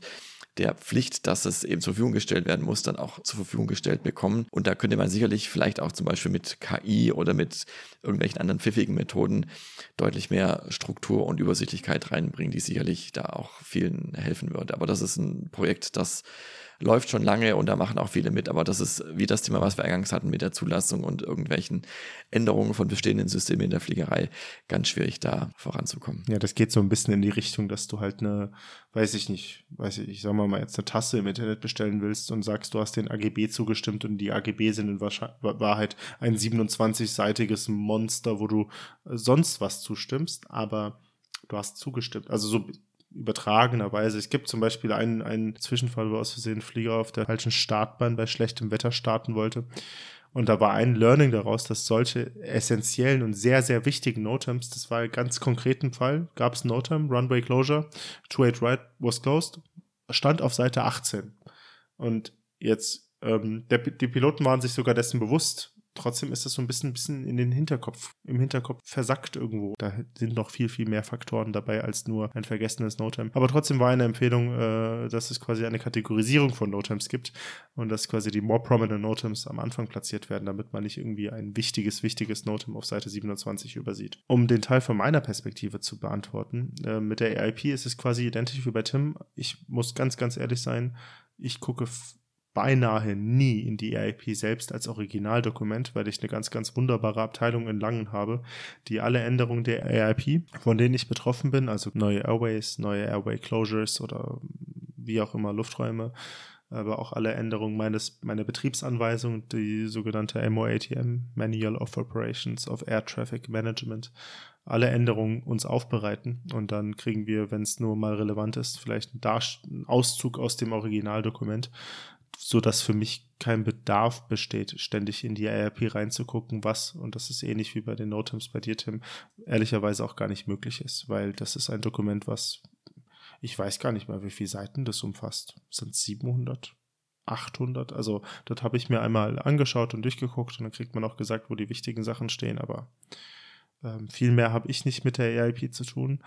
der Pflicht, dass es eben zur Verfügung gestellt werden muss, dann auch zur Verfügung gestellt bekommen. Und da könnte man sicherlich vielleicht auch zum Beispiel mit KI oder mit irgendwelchen anderen pfiffigen Methoden deutlich mehr Struktur und Übersichtlichkeit reinbringen, die sicherlich da auch vielen helfen würde. Aber das ist ein Projekt, das läuft schon lange und da machen auch viele mit, aber das ist wie das Thema, was wir eingangs hatten mit der Zulassung und irgendwelchen Änderungen von bestehenden Systemen in der Fliegerei, ganz schwierig da voranzukommen. Ja, das geht so ein bisschen in die Richtung, dass du halt eine, weiß ich nicht, weiß ich, ich sag mal, jetzt eine Tasse im Internet bestellen willst und sagst, du hast den AGB zugestimmt und die AGB sind in Wahrheit ein 27-seitiges Monster, wo du sonst was zustimmst, aber du hast zugestimmt. Also so übertragenerweise. Es gibt zum Beispiel einen, einen Zwischenfall, wo aus Versehen ein Flieger auf der falschen Startbahn bei schlechtem Wetter starten wollte. Und da war ein Learning daraus, dass solche essentiellen und sehr, sehr wichtigen Notems, das war ein ganz konkreten Fall, gab es Notem, Runway Closure, 28 Right was closed, stand auf Seite 18. Und jetzt, ähm, der, die Piloten waren sich sogar dessen bewusst, trotzdem ist das so ein bisschen, bisschen in den Hinterkopf, im Hinterkopf versackt irgendwo. Da sind noch viel, viel mehr Faktoren dabei als nur ein vergessenes Notime. Aber trotzdem war eine Empfehlung, äh, dass es quasi eine Kategorisierung von Notimes gibt und dass quasi die more prominent Notimes am Anfang platziert werden, damit man nicht irgendwie ein wichtiges, wichtiges Notime auf Seite 27 übersieht. Um den Teil von meiner Perspektive zu beantworten, äh, mit der AIP ist es quasi identisch wie bei Tim. Ich muss ganz, ganz ehrlich sein, ich gucke beinahe nie in die EIP selbst als Originaldokument, weil ich eine ganz, ganz wunderbare Abteilung in Langen habe, die alle Änderungen der EIP, von denen ich betroffen bin, also neue Airways, neue Airway Closures oder wie auch immer Lufträume, aber auch alle Änderungen meines, meiner Betriebsanweisung, die sogenannte MOATM, Manual of Operations of Air Traffic Management, alle Änderungen uns aufbereiten und dann kriegen wir, wenn es nur mal relevant ist, vielleicht einen, Auszug aus dem Originaldokument so dass für mich kein Bedarf besteht, ständig in die ARP reinzugucken, was, und das ist ähnlich wie bei den Notems bei dir, Tim, ehrlicherweise auch gar nicht möglich ist, weil das ist ein Dokument, was ich weiß gar nicht mehr, wie viele Seiten das umfasst. Sind 700? 800? Also, das habe ich mir einmal angeschaut und durchgeguckt und dann kriegt man auch gesagt, wo die wichtigen Sachen stehen, aber Ähm, viel mehr habe ich nicht mit der EIP zu tun.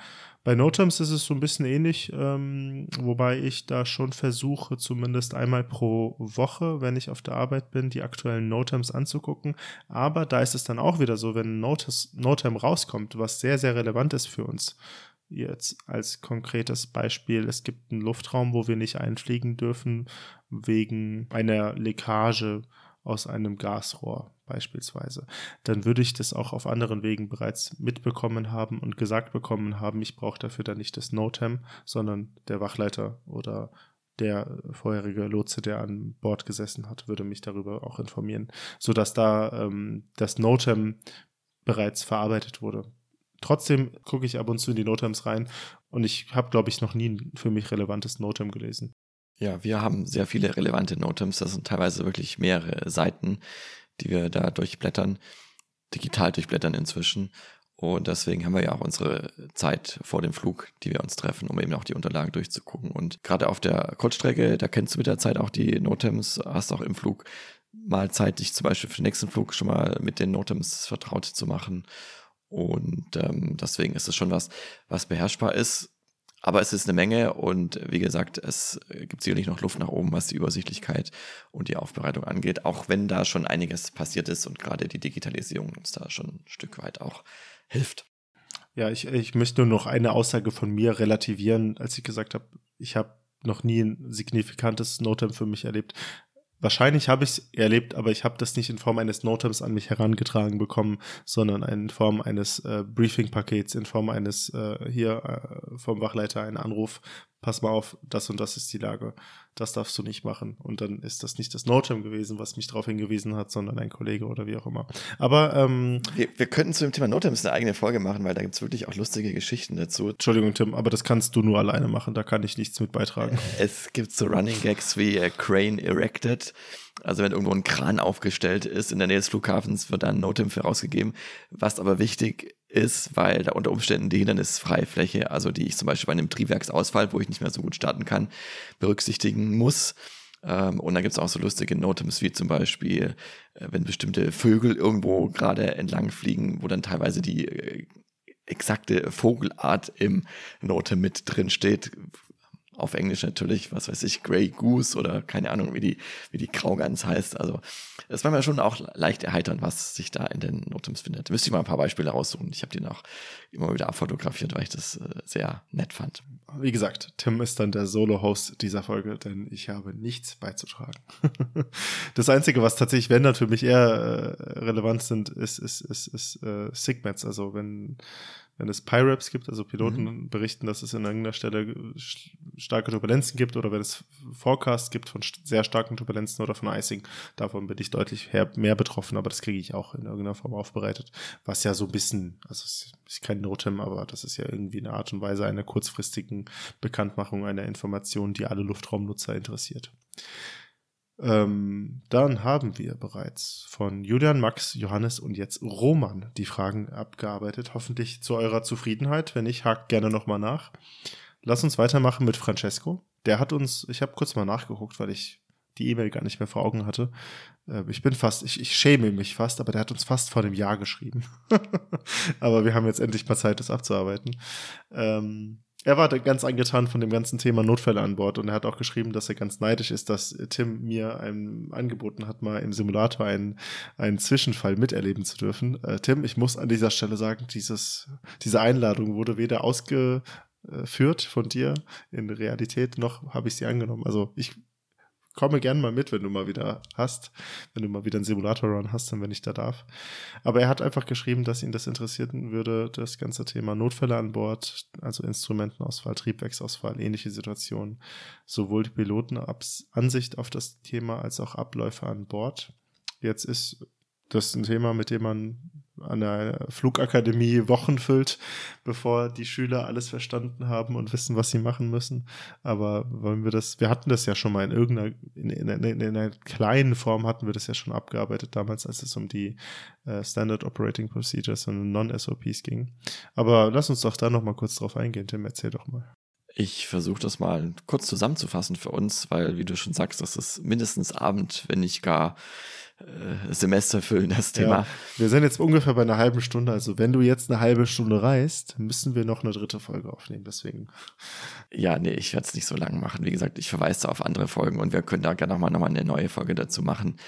Bei Notems ist es so ein bisschen ähnlich, ähm, wobei ich da schon versuche, zumindest einmal pro Woche, wenn ich auf der Arbeit bin, die aktuellen Notems anzugucken. Aber da ist es dann auch wieder so, wenn ein Notem rauskommt, was sehr, sehr relevant ist für uns. Jetzt als konkretes Beispiel, es gibt einen Luftraum, wo wir nicht einfliegen dürfen wegen einer Leckage aus einem Gasrohr beispielsweise, dann würde ich das auch auf anderen Wegen bereits mitbekommen haben und gesagt bekommen haben, ich brauche dafür dann nicht das NOTAM, sondern der Wachleiter oder der vorherige Lotse, der an Bord gesessen hat, würde mich darüber auch informieren, sodass da ähm, das NOTAM bereits verarbeitet wurde. Trotzdem gucke ich ab und zu in die NOTAMs rein und ich habe, glaube ich, noch nie ein für mich relevantes NOTAM gelesen. Ja, wir haben sehr viele relevante Notems. Das sind teilweise wirklich mehrere Seiten, die wir da durchblättern, digital durchblättern inzwischen. Und deswegen haben wir ja auch unsere Zeit vor dem Flug, die wir uns treffen, um eben auch die Unterlagen durchzugucken. Und gerade auf der Kurzstrecke, da kennst du mit der Zeit auch die Notems, hast auch im Flug mal Zeit, dich zum Beispiel für den nächsten Flug schon mal mit den Notems vertraut zu machen. Und ähm, deswegen ist es schon was, was beherrschbar ist. Aber es ist eine Menge und wie gesagt, es gibt sicherlich noch Luft nach oben, was die Übersichtlichkeit und die Aufbereitung angeht, auch wenn da schon einiges passiert ist und gerade die Digitalisierung uns da schon ein Stück weit auch hilft. Ja, ich, ich möchte nur noch eine Aussage von mir relativieren, als ich gesagt habe, ich habe noch nie ein signifikantes Notem für mich erlebt. Wahrscheinlich habe ich es erlebt, aber ich habe das nicht in Form eines Notems an mich herangetragen bekommen, sondern in Form eines äh, Briefing-Pakets, in Form eines äh, hier äh, vom Wachleiter einen Anruf, pass mal auf, das und das ist die Lage, das darfst du nicht machen. Und dann ist das nicht das Notem gewesen, was mich darauf hingewiesen hat, sondern ein Kollege oder wie auch immer. Aber ähm, wir, wir könnten zu dem Thema Notems eine eigene Folge machen, weil da gibt es wirklich auch lustige Geschichten dazu. Entschuldigung, Tim, aber das kannst du nur alleine machen, da kann ich nichts mit beitragen. Es gibt so Running Gags wie äh, Crane Erected. Also wenn irgendwo ein Kran aufgestellt ist in der Nähe des Flughafens, wird dann ein Notem für rausgegeben. Was aber wichtig ist, weil da unter Umständen die Hindernisfreifläche, also die ich zum Beispiel bei einem Triebwerksausfall, wo ich nicht mehr so gut starten kann, berücksichtigen muss. Ähm, und dann gibt es auch so lustige Notems wie zum Beispiel, äh, wenn bestimmte Vögel irgendwo gerade entlang fliegen, wo dann teilweise die äh, exakte Vogelart im Note mit drin steht, auf Englisch natürlich, was weiß ich, Grey Goose oder keine Ahnung, wie die, wie die Graugans heißt. Also es war mir schon auch leicht erheiternd, was sich da in den Notems findet. Müsste ich mal ein paar Beispiele raussuchen. Ich habe die noch immer wieder abfotografiert, weil ich das äh, sehr nett fand. Wie gesagt, Tim ist dann der Solo-Host dieser Folge, denn ich habe nichts beizutragen. das Einzige, was tatsächlich, wenn dann für mich eher äh, relevant sind, ist, ist, ist, ist äh, Sigmets. Also wenn wenn es PIRAPs gibt, also Piloten mhm. berichten, dass es in irgendeiner Stelle starke Turbulenzen gibt oder wenn es Forecasts gibt von sehr starken Turbulenzen oder von Icing, davon bin ich deutlich mehr betroffen, aber das kriege ich auch in irgendeiner Form aufbereitet, was ja so ein bisschen, also es ist kein Notem, aber das ist ja irgendwie eine Art und Weise einer kurzfristigen Bekanntmachung einer Information, die alle Luftraumnutzer interessiert. Ähm, dann haben wir bereits von Julian, Max, Johannes und jetzt Roman die Fragen abgearbeitet. Hoffentlich zu eurer Zufriedenheit. Wenn nicht, hakt gerne nochmal nach. Lass uns weitermachen mit Francesco. Der hat uns, ich habe kurz mal nachgeguckt, weil ich die E-Mail gar nicht mehr vor Augen hatte. Äh, ich bin fast, ich, ich schäme mich fast, aber der hat uns fast vor dem Jahr geschrieben. aber wir haben jetzt endlich mal Zeit, das abzuarbeiten. Ähm, er war ganz angetan von dem ganzen Thema Notfälle an Bord und er hat auch geschrieben, dass er ganz neidisch ist, dass Tim mir einem angeboten hat, mal im Simulator einen, einen Zwischenfall miterleben zu dürfen. Äh, Tim, ich muss an dieser Stelle sagen, dieses, diese Einladung wurde weder ausgeführt von dir in Realität, noch habe ich sie angenommen. Also ich komme gern mal mit, wenn du mal wieder hast, wenn du mal wieder einen Simulator-Run hast, dann wenn ich da darf. Aber er hat einfach geschrieben, dass ihn das interessieren würde, das ganze Thema Notfälle an Bord, also Instrumentenausfall, Triebwerksausfall, ähnliche Situationen, sowohl die Pilotenansicht auf das Thema als auch Abläufe an Bord. Jetzt ist das ein Thema, mit dem man an der Flugakademie Wochen füllt, bevor die Schüler alles verstanden haben und wissen, was sie machen müssen. Aber wollen wir das, wir hatten das ja schon mal in irgendeiner, in, in, in, in einer kleinen Form hatten wir das ja schon abgearbeitet damals, als es um die äh, Standard Operating Procedures und Non-SOPs ging. Aber lass uns doch da noch mal kurz drauf eingehen, Tim, erzähl doch mal. Ich versuche das mal kurz zusammenzufassen für uns, weil, wie du schon sagst, das ist mindestens Abend, wenn nicht gar äh, Semester füllen, das Thema. Ja, wir sind jetzt ungefähr bei einer halben Stunde. Also wenn du jetzt eine halbe Stunde reist, müssen wir noch eine dritte Folge aufnehmen. Deswegen. Ja, nee, ich werde es nicht so lang machen. Wie gesagt, ich verweise auf andere Folgen und wir können da gerne nochmal noch mal eine neue Folge dazu machen.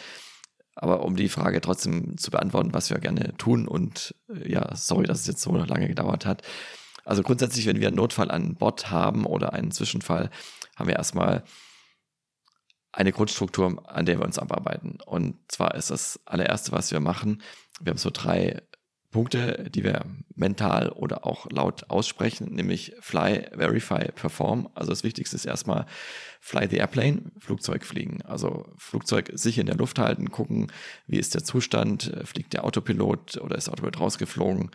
Aber um die Frage trotzdem zu beantworten, was wir gerne tun und äh, ja, sorry, dass es jetzt so lange gedauert hat. Also grundsätzlich, wenn wir einen Notfall an Bord haben oder einen Zwischenfall, haben wir erstmal eine Grundstruktur, an der wir uns abarbeiten. Und zwar ist das allererste, was wir machen, wir haben so drei Punkte, die wir mental oder auch laut aussprechen, nämlich Fly, Verify, Perform. Also das Wichtigste ist erstmal Fly the Airplane, Flugzeug fliegen. Also Flugzeug sicher in der Luft halten, gucken, wie ist der Zustand, fliegt der Autopilot oder ist der Autopilot rausgeflogen,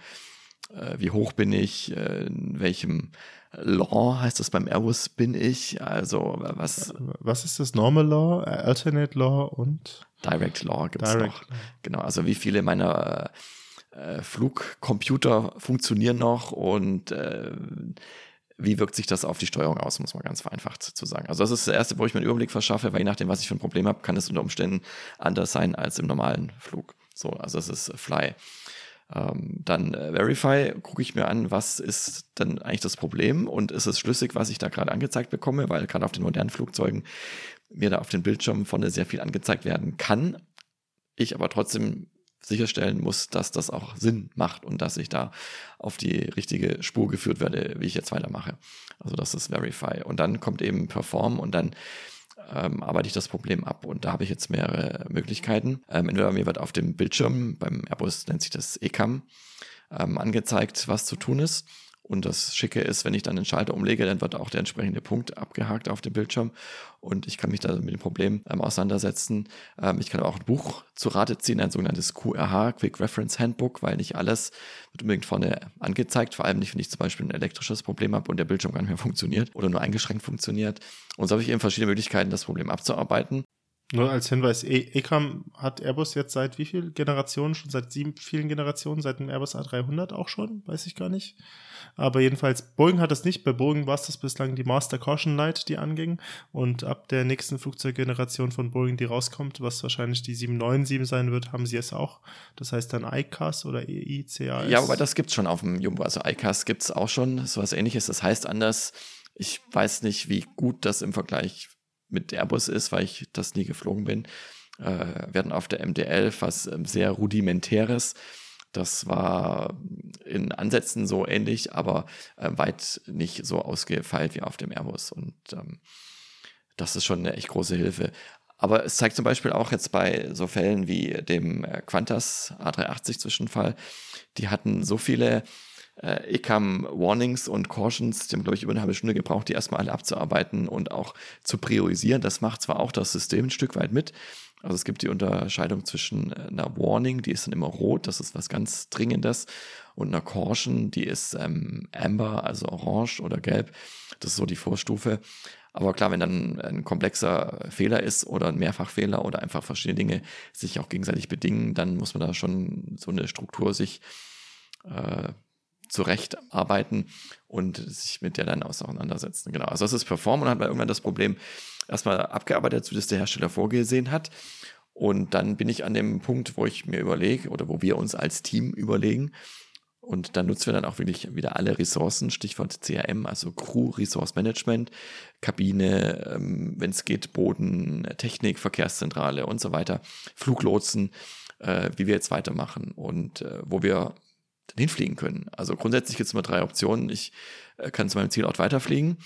wie hoch bin ich, äh, in welchem Law heißt das beim Airbus bin ich, also was. Was ist das? Normal Law, Alternate Law und? Direct Law gibt es noch. Genau, also wie viele meiner äh, Flugcomputer funktionieren noch und äh, wie wirkt sich das auf die Steuerung aus, muss man ganz vereinfacht zu sagen. Also das ist das Erste, wo ich mir einen Überblick verschaffe, weil je nachdem, was ich für ein Problem habe, kann es unter Umständen anders sein als im normalen Flug. So, also es ist Fly. Ähm, dann äh, Verify gucke ich mir an, was ist dann eigentlich das Problem und ist es schlüssig, was ich da gerade angezeigt bekomme, weil gerade auf den modernen Flugzeugen mir da auf den Bildschirm vorne sehr viel angezeigt werden kann. Ich aber trotzdem sicherstellen muss, dass das auch Sinn macht und dass ich da auf die richtige Spur geführt werde, wie ich jetzt weitermache. Also das ist Verify. Und dann kommt eben Perform und dann ähm, arbeite ich das Problem ab. Und da habe ich jetzt mehrere Möglichkeiten. Ähm, entweder mir wird auf dem Bildschirm, beim Airbus nennt sich das ECAM, ähm, angezeigt, was zu tun ist. Und das Schicke ist, wenn ich dann den Schalter umlege, dann wird auch der entsprechende Punkt abgehakt auf dem Bildschirm und ich kann mich da mit dem Problem ähm, auseinandersetzen. Ähm, ich kann auch ein Buch zu Rate ziehen, ein sogenanntes QRH, Quick Reference Handbook, weil nicht alles wird unbedingt vorne angezeigt, vor allem nicht, wenn ich zum Beispiel ein elektrisches Problem habe und der Bildschirm gar nicht mehr funktioniert oder nur eingeschränkt funktioniert. Und so habe ich eben verschiedene Möglichkeiten, das Problem abzuarbeiten. Nur als Hinweis, e ECAM hat Airbus jetzt seit wie vielen Generationen? Schon seit sieben, vielen Generationen, seit dem Airbus A300 auch schon? Weiß ich gar nicht. Aber jedenfalls, Boeing hat das nicht. Bei Boeing war es das bislang die Master Caution Light, die anging. Und ab der nächsten Flugzeuggeneration von Boeing, die rauskommt, was wahrscheinlich die 797 sein wird, haben sie es auch. Das heißt dann ICAS oder EICAS. Ja, aber das gibt es schon auf dem Jumbo. Also ICAS gibt es auch schon, so was ähnliches. Das heißt anders. Ich weiß nicht, wie gut das im Vergleich mit Airbus ist, weil ich das nie geflogen bin. Äh, hatten auf der MD-11 was ähm, sehr rudimentäres. Das war in Ansätzen so ähnlich, aber äh, weit nicht so ausgefeilt wie auf dem Airbus. Und ähm, das ist schon eine echt große Hilfe. Aber es zeigt zum Beispiel auch jetzt bei so Fällen wie dem äh, Qantas A380 Zwischenfall, die hatten so viele äh, ECAM Warnings und Cautions, die haben, glaube ich, über eine halbe Stunde gebraucht, die erstmal alle abzuarbeiten und auch zu priorisieren. Das macht zwar auch das System ein Stück weit mit. Also es gibt die Unterscheidung zwischen äh, einer Warning, die ist dann immer rot, das ist was ganz Dringendes, und einer Caution, die ist ähm, amber, also orange oder gelb. Das ist so die Vorstufe. Aber klar, wenn dann ein komplexer Fehler ist oder ein Mehrfachfehler oder einfach verschiedene Dinge sich auch gegenseitig bedingen, dann muss man da schon so eine Struktur sich äh, zurechtarbeiten und sich mit der dann auseinandersetzen. Genau. Also das ist Perform und hat man irgendwann das Problem erstmal abgearbeitet, wie das der Hersteller vorgesehen hat. Und dann bin ich an dem Punkt, wo ich mir überlege oder wo wir uns als Team überlegen. Und dann nutzen wir dann auch wirklich wieder alle Ressourcen, Stichwort CRM, also Crew, Resource Management, Kabine, ähm, wenn es geht, Boden, Technik, Verkehrszentrale und so weiter, Fluglotsen, äh, wie wir jetzt weitermachen und äh, wo wir hinfliegen können. Also grundsätzlich gibt es immer drei Optionen. Ich äh, kann zu meinem Zielort weiterfliegen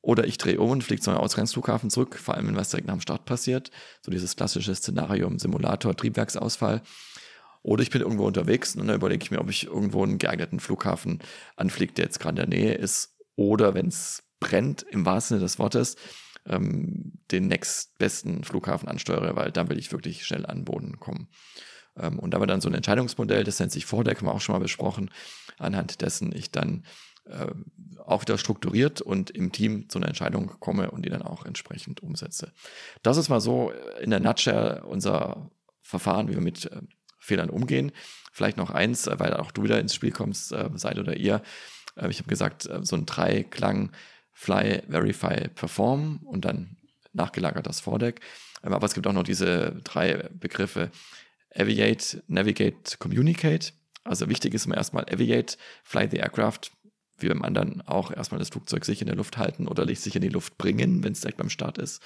oder ich drehe um und fliege zu meinem Ausgangsflughafen zurück, vor allem wenn was direkt nach dem Start passiert. So dieses klassische Szenario im Simulator, Triebwerksausfall. Oder ich bin irgendwo unterwegs und dann überlege ich mir, ob ich irgendwo einen geeigneten Flughafen anfliege, der jetzt gerade in der Nähe ist. Oder wenn es brennt, im wahrsten Sinne des Wortes, ähm, den nächstbesten Flughafen ansteuere, weil dann will ich wirklich schnell an den Boden kommen. Ähm, und da war dann so ein Entscheidungsmodell, das nennt sich Vordeck, haben wir auch schon mal besprochen, anhand dessen ich dann äh, auch wieder strukturiert und im Team zu einer Entscheidung komme und die dann auch entsprechend umsetze. Das ist mal so in der Nutshell unser Verfahren, wie wir mit äh, Fehlern umgehen. Vielleicht noch eins, weil auch du wieder ins Spiel kommst, äh, seid oder ihr. ich habe gesagt, so ein Dreiklang Fly, Verify, Perform und dann nachgelagert das Vordeck. Ähm, aber es gibt auch noch diese drei Begriffe Aviate, Navigate, Communicate. Also wichtig ist immer erstmal Aviate, Fly the Aircraft, wie beim anderen auch erstmal das Flugzeug sicher in der Luft halten oder sich in die Luft bringen, wenn es direkt beim Start ist.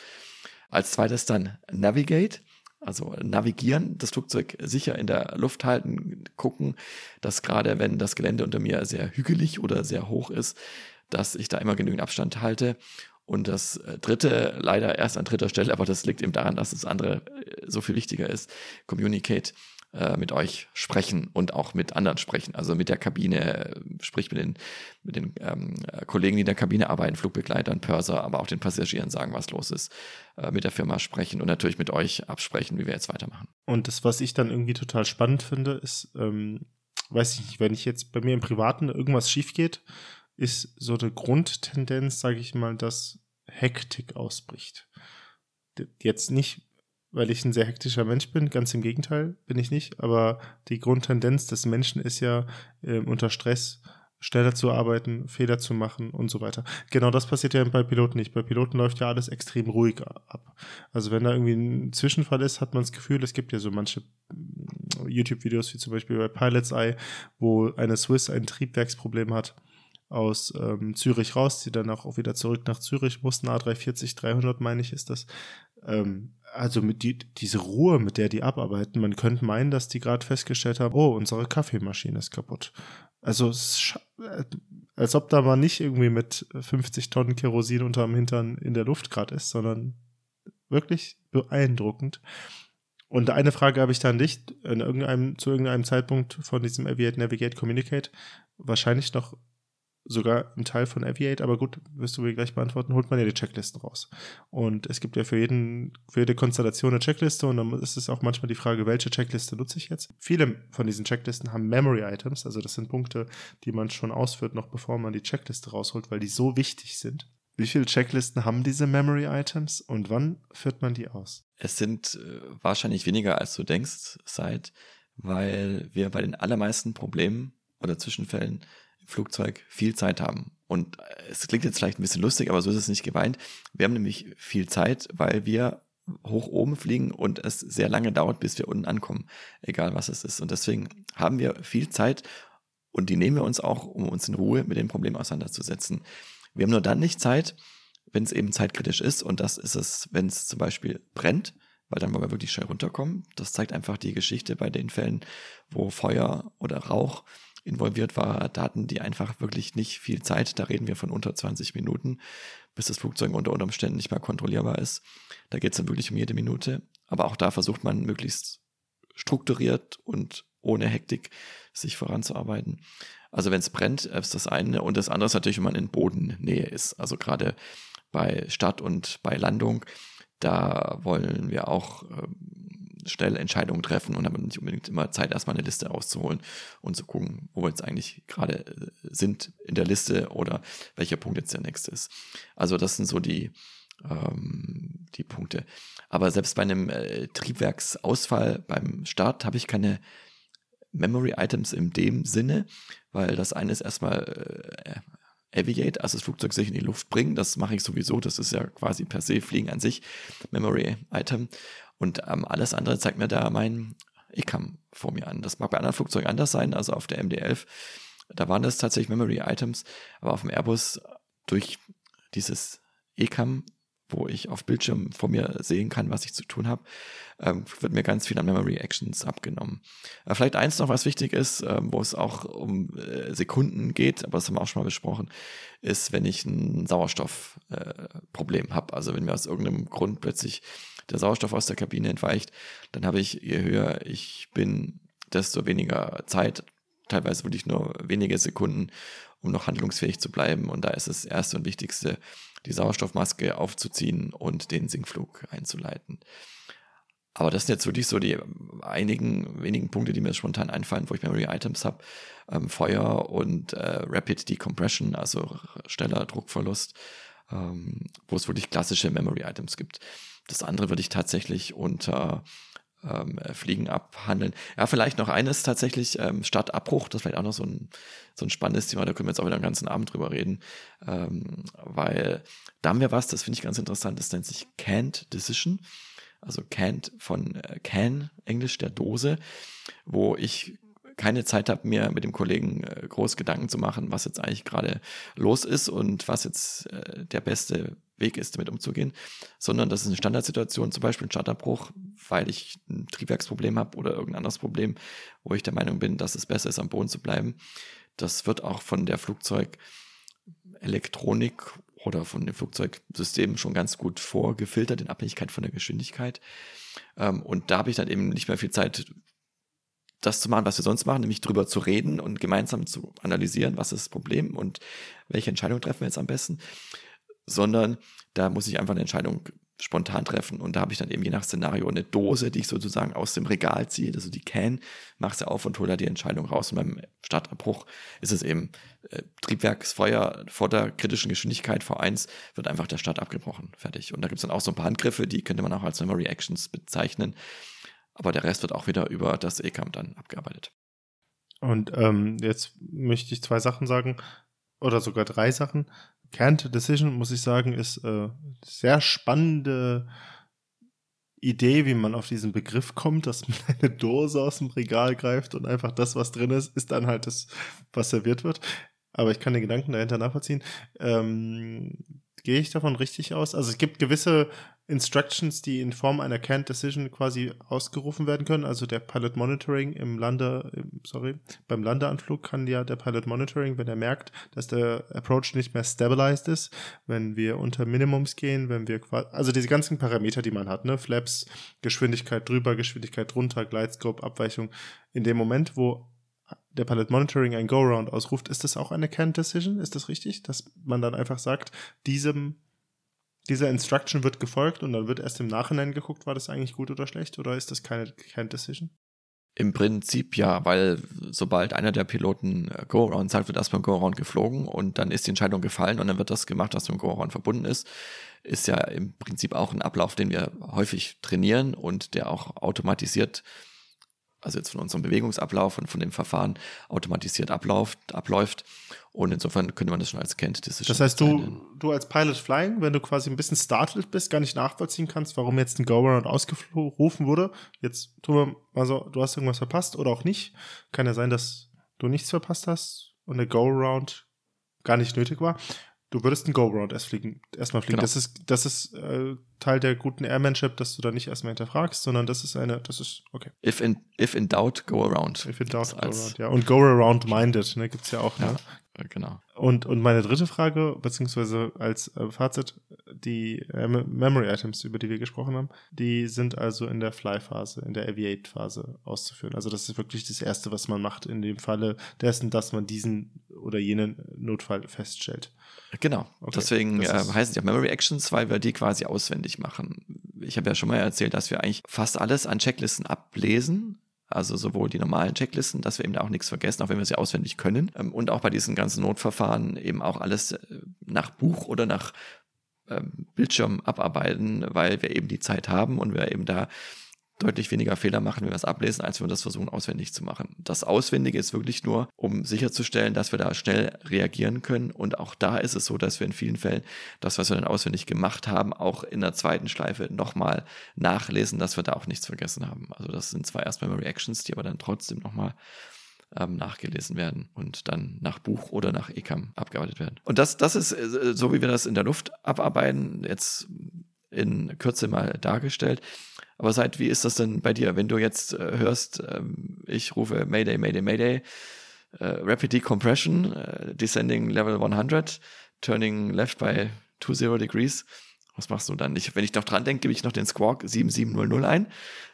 Als zweites dann Navigate, also navigieren, das Flugzeug sicher in der Luft halten, gucken, dass gerade wenn das Gelände unter mir sehr hügelig oder sehr hoch ist, dass ich da immer genügend Abstand halte. Und das äh, dritte, leider erst an dritter Stelle, aber das liegt eben daran, dass das andere äh, so viel wichtiger ist, Communicate äh, mit euch sprechen und auch mit anderen sprechen. Also mit der Kabine, sprich mit den, mit den ähm, Kollegen, die in der Kabine arbeiten, Flugbegleitern, Pörser, aber auch den Passagieren sagen, was los ist, äh, mit der Firma sprechen und natürlich mit euch absprechen, wie wir jetzt weitermachen. Und das, was ich dann irgendwie total spannend finde, ist, ähm, weiß ich nicht, wenn ich jetzt bei mir im Privaten irgendwas schief geht, ist so eine Grundtendenz, sage ich mal, dass Hektik ausbricht. Jetzt nicht, weil ich ein sehr hektischer Mensch bin, ganz im Gegenteil bin ich nicht, aber die Grundtendenz des Menschen ist ja äh, unter Stress schneller zu arbeiten, Fehler zu machen und so weiter. Genau das passiert ja bei Piloten nicht. Bei Piloten läuft ja alles extrem ruhig ab. Also wenn da irgendwie ein Zwischenfall ist, hat man das Gefühl, es gibt ja so manche mm, YouTube-Videos, wie zum Beispiel bei Pilot's Eye, wo eine Swiss ein Triebwerksproblem hat aus ähm, Zürich raus, die dann auch wieder zurück nach Zürich mussten, A340, 300 meine ich ist das. Ähm, also mit die, diese Ruhe, mit der die abarbeiten, man könnte meinen, dass die gerade festgestellt haben, oh, unsere Kaffeemaschine ist kaputt. Also äh, als ob da mal nicht irgendwie mit 50 Tonnen Kerosin unterm Hintern in der Luft gerade ist, sondern wirklich beeindruckend. Und eine Frage habe ich dann nicht in irgendeinem, zu irgendeinem Zeitpunkt von diesem Aviate Navigate Communicate wahrscheinlich noch sogar ein Teil von Aviate, aber gut, wirst du mir gleich beantworten, holt man ja die Checklisten raus. Und es gibt ja für jeden, für jede Konstellation eine Checkliste und dann ist es auch manchmal die Frage, welche Checkliste nutze ich jetzt? Viele von diesen Checklisten haben Memory Items, also das sind Punkte, die man schon ausführt, noch bevor man die Checkliste rausholt, weil die so wichtig sind. Wie viele Checklisten haben diese Memory Items und wann führt man die aus? Es sind äh, wahrscheinlich weniger, als du denkst, seit, weil wir bei den allermeisten Problemen oder Zwischenfällen Flugzeug viel Zeit haben. Und äh, es klingt jetzt vielleicht ein bisschen lustig, aber so ist es nicht gemeint. Wir haben nämlich viel Zeit, weil wir hoch oben fliegen und es sehr lange dauert, bis wir unten ankommen, egal was es ist. Und deswegen haben wir viel Zeit und die nehmen wir uns auch, um uns in Ruhe mit dem Problem auseinanderzusetzen. Wir haben nur dann nicht Zeit, wenn es eben zeitkritisch ist und das ist es, wenn es zum Beispiel brennt, weil dann wollen wir wirklich schnell runterkommen. Das zeigt einfach die Geschichte bei den Fällen, wo Feuer oder Rauch involviert war, da hatten die einfach wirklich nicht viel Zeit. Da reden wir von unter 20 Minuten, bis das Flugzeug unter Umständen nicht mehr kontrollierbar ist. Da geht es dann wirklich um jede Minute. Aber auch da versucht man möglichst strukturiert und ohne Hektik sich voranzuarbeiten. Also wenn es brennt, ist das eine. Und das andere ist natürlich, wenn man in Bodennähe ist. Also gerade bei Start und bei Landung, da wollen wir auch ähm, schnell Entscheidungen treffen und haben nicht unbedingt immer Zeit, erstmal eine Liste auszuholen und zu gucken, wo wir jetzt eigentlich gerade äh, sind in der Liste oder welcher Punkt jetzt der nächste ist. Also das sind so die, ähm, die Punkte. Aber selbst bei einem äh, Triebwerksausfall beim Start habe ich keine Memory Items in dem Sinne, weil das eine ist erstmal äh, Aviate, also das Flugzeug sich in die Luft bringen. Das mache ich sowieso. Das ist ja quasi per se Fliegen an sich Memory Item. Und ähm, alles andere zeigt mir da mein ECAM vor mir an. Das mag bei anderen Flugzeugen anders sein, also auf der MD-11, da waren das tatsächlich Memory Items, aber auf dem Airbus durch dieses ECAM, wo ich auf Bildschirm vor mir sehen kann, was ich zu tun habe, ähm, wird mir ganz viel an Memory Actions abgenommen. Äh, vielleicht eins noch, was wichtig ist, äh, wo es auch um äh, Sekunden geht, aber das haben wir auch schon mal besprochen, ist, wenn ich ein Sauerstoffproblem äh, habe. Also wenn mir aus irgendeinem Grund plötzlich der Sauerstoff aus der Kabine entweicht, dann habe ich, je höher ich bin, desto weniger Zeit, teilweise wirklich nur wenige Sekunden, um noch handlungsfähig zu bleiben. Und da ist das erste und wichtigste, die Sauerstoffmaske aufzuziehen und den Sinkflug einzuleiten. Aber das sind jetzt wirklich so die einigen wenigen Punkte, die mir spontan einfallen, wo ich Memory Items habe. Ähm, Feuer und äh, Rapid Decompression, also schneller Druckverlust, ähm, wo es wirklich klassische Memory Items gibt. Das andere würde ich tatsächlich unter ähm, Fliegen abhandeln. Ja, vielleicht noch eines tatsächlich, ähm, Stadtabbruch, das ist vielleicht auch noch so ein, so ein spannendes Thema, da können wir jetzt auch wieder den ganzen Abend drüber reden, ähm, weil da haben wir was, das finde ich ganz interessant, das nennt sich Can't Decision, also Can't von äh, Can, Englisch der Dose, wo ich keine Zeit habe, mir mit dem Kollegen äh, groß Gedanken zu machen, was jetzt eigentlich gerade los ist und was jetzt äh, der beste Weg ist, damit umzugehen, sondern das ist eine Standardsituation, zum Beispiel ein Starterbruch, weil ich ein Triebwerksproblem habe oder irgendein anderes Problem, wo ich der Meinung bin, dass es besser ist, am Boden zu bleiben. Das wird auch von der Flugzeugelektronik oder von den Flugzeugsystemen schon ganz gut vorgefiltert in Abhängigkeit von der Geschwindigkeit. Ähm, und da habe ich dann eben nicht mehr viel Zeit, das zu machen, was wir sonst machen, nämlich drüber zu reden und gemeinsam zu analysieren, was ist das Problem und welche Entscheidung treffen wir jetzt am besten, sondern da muss ich einfach eine Entscheidung spontan treffen und da habe ich dann eben je nach Szenario eine Dose, die ich sozusagen aus dem Regal ziehe, also die Can, mache sie auf und hole da die Entscheidung raus und beim Startabbruch ist es eben äh, Triebwerksfeuer vor der kritischen Geschwindigkeit V1 wird einfach der Start abgebrochen, fertig. Und da gibt es dann auch so ein paar Handgriffe, die könnte man auch als Memory Actions bezeichnen, aber der Rest wird auch wieder über das ECAM dann abgearbeitet. Und ähm, jetzt möchte ich zwei Sachen sagen, oder sogar drei Sachen. Can't Decision, muss ich sagen, ist äh, sehr spannende Idee, wie man auf diesen Begriff kommt, dass man eine Dose aus dem Regal greift und einfach das, was drin ist, ist dann halt das, was serviert wird. Aber ich kann den Gedanken dahinter nachvollziehen. Ähm, gehe ich davon richtig aus? Also es gibt gewisse Instructions, die in Form einer Canned Decision quasi ausgerufen werden können. Also der Pilot Monitoring im Lande, sorry, beim Landeanflug kann ja der Pilot Monitoring, wenn er merkt, dass der Approach nicht mehr stabilized ist, wenn wir unter Minimums gehen, wenn wir quasi, also diese ganzen Parameter, die man hat, ne, Flaps, Geschwindigkeit drüber, Geschwindigkeit drunter, Glidescope, Abweichung. In dem Moment, wo der Pilot Monitoring ein Go-Round ausruft, ist das auch eine Canned Decision? Ist das richtig? Dass man dann einfach sagt, diesem, dieser Instruction wird gefolgt und dann wird erst im Nachhinein geguckt, war das eigentlich gut oder schlecht? Oder ist das keine Canned Decision? Im Prinzip ja, weil sobald einer der Piloten äh, Go-Around sagt, wird erstmal Go-Around geflogen und dann ist die Entscheidung gefallen und dann wird das gemacht, was mit dem Go-Around verbunden ist. Ist ja im Prinzip auch ein Ablauf, den wir häufig trainieren und der auch automatisiert also jetzt von unserem Bewegungsablauf und von dem Verfahren automatisiert abläuft, abläuft. Und insofern könnte man das schon als Kennt Decision Das heißt, du, du als Pilot Flying, wenn du quasi ein bisschen startled bist, gar nicht nachvollziehen kannst, warum jetzt ein Go-Around ausgerufen wurde. Jetzt tun wir mal so, du hast irgendwas verpasst oder auch nicht. Kann ja sein, dass du nichts verpasst hast und der Go-Around gar nicht nötig war. Du würdest ein Go-Round erst fliegen, erstmal fliegen. Genau. Das ist, das ist äh, Teil der guten Airmanship, dass du da nicht erstmal hinterfragst, sondern das ist eine, das ist, okay. If in, if in doubt, go around. If in doubt, go around, ja. Und go around minded, ne, gibt's ja auch, ne? Ja, genau. Und, und meine dritte Frage, beziehungsweise als äh, Fazit, die äh, Memory Items, über die wir gesprochen haben, die sind also in der Fly-Phase, in der Aviate-Phase auszuführen. Also das ist wirklich das Erste, was man macht in dem Falle dessen, dass man diesen oder jenen Notfall feststellt. Genau. Okay. Deswegen äh, heißen sie ja Memory Actions, weil wir die quasi auswendig machen. Ich habe ja schon mal erzählt, dass wir eigentlich fast alles an Checklisten ablesen. Also sowohl die normalen Checklisten, dass wir eben da auch nichts vergessen, auch wenn wir sie auswendig können. Ähm, und auch bei diesen ganzen Notverfahren eben auch alles äh, nach Buch oder nach ähm, Bildschirm abarbeiten, weil wir eben die Zeit haben und wir eben da deutlich weniger Fehler machen, wenn wir es ablesen, als wenn wir das versuchen auswendig zu machen. Das Auswendige ist wirklich nur, um sicherzustellen, dass wir da schnell reagieren können. Und auch da ist es so, dass wir in vielen Fällen das, was wir dann auswendig gemacht haben, auch in der zweiten Schleife nochmal nachlesen, dass wir da auch nichts vergessen haben. Also das sind zwar erst Memory Actions, die aber dann trotzdem nochmal ähm, nachgelesen werden und dann nach Buch oder nach ECAM abgearbeitet werden. Und das, das ist äh, so, wie wir das in der Luft abarbeiten, jetzt in Kürze mal dargestellt. Aber seit, wie ist das denn bei dir, wenn du jetzt äh, hörst, ähm, ich rufe Mayday, Mayday, Mayday, äh, Rapid Decompression, äh, Descending Level 100, Turning Left by 20 Degrees. Was machst du dann? Ich, wenn ich noch dran denke, gebe ich noch den Squawk 7700 ein.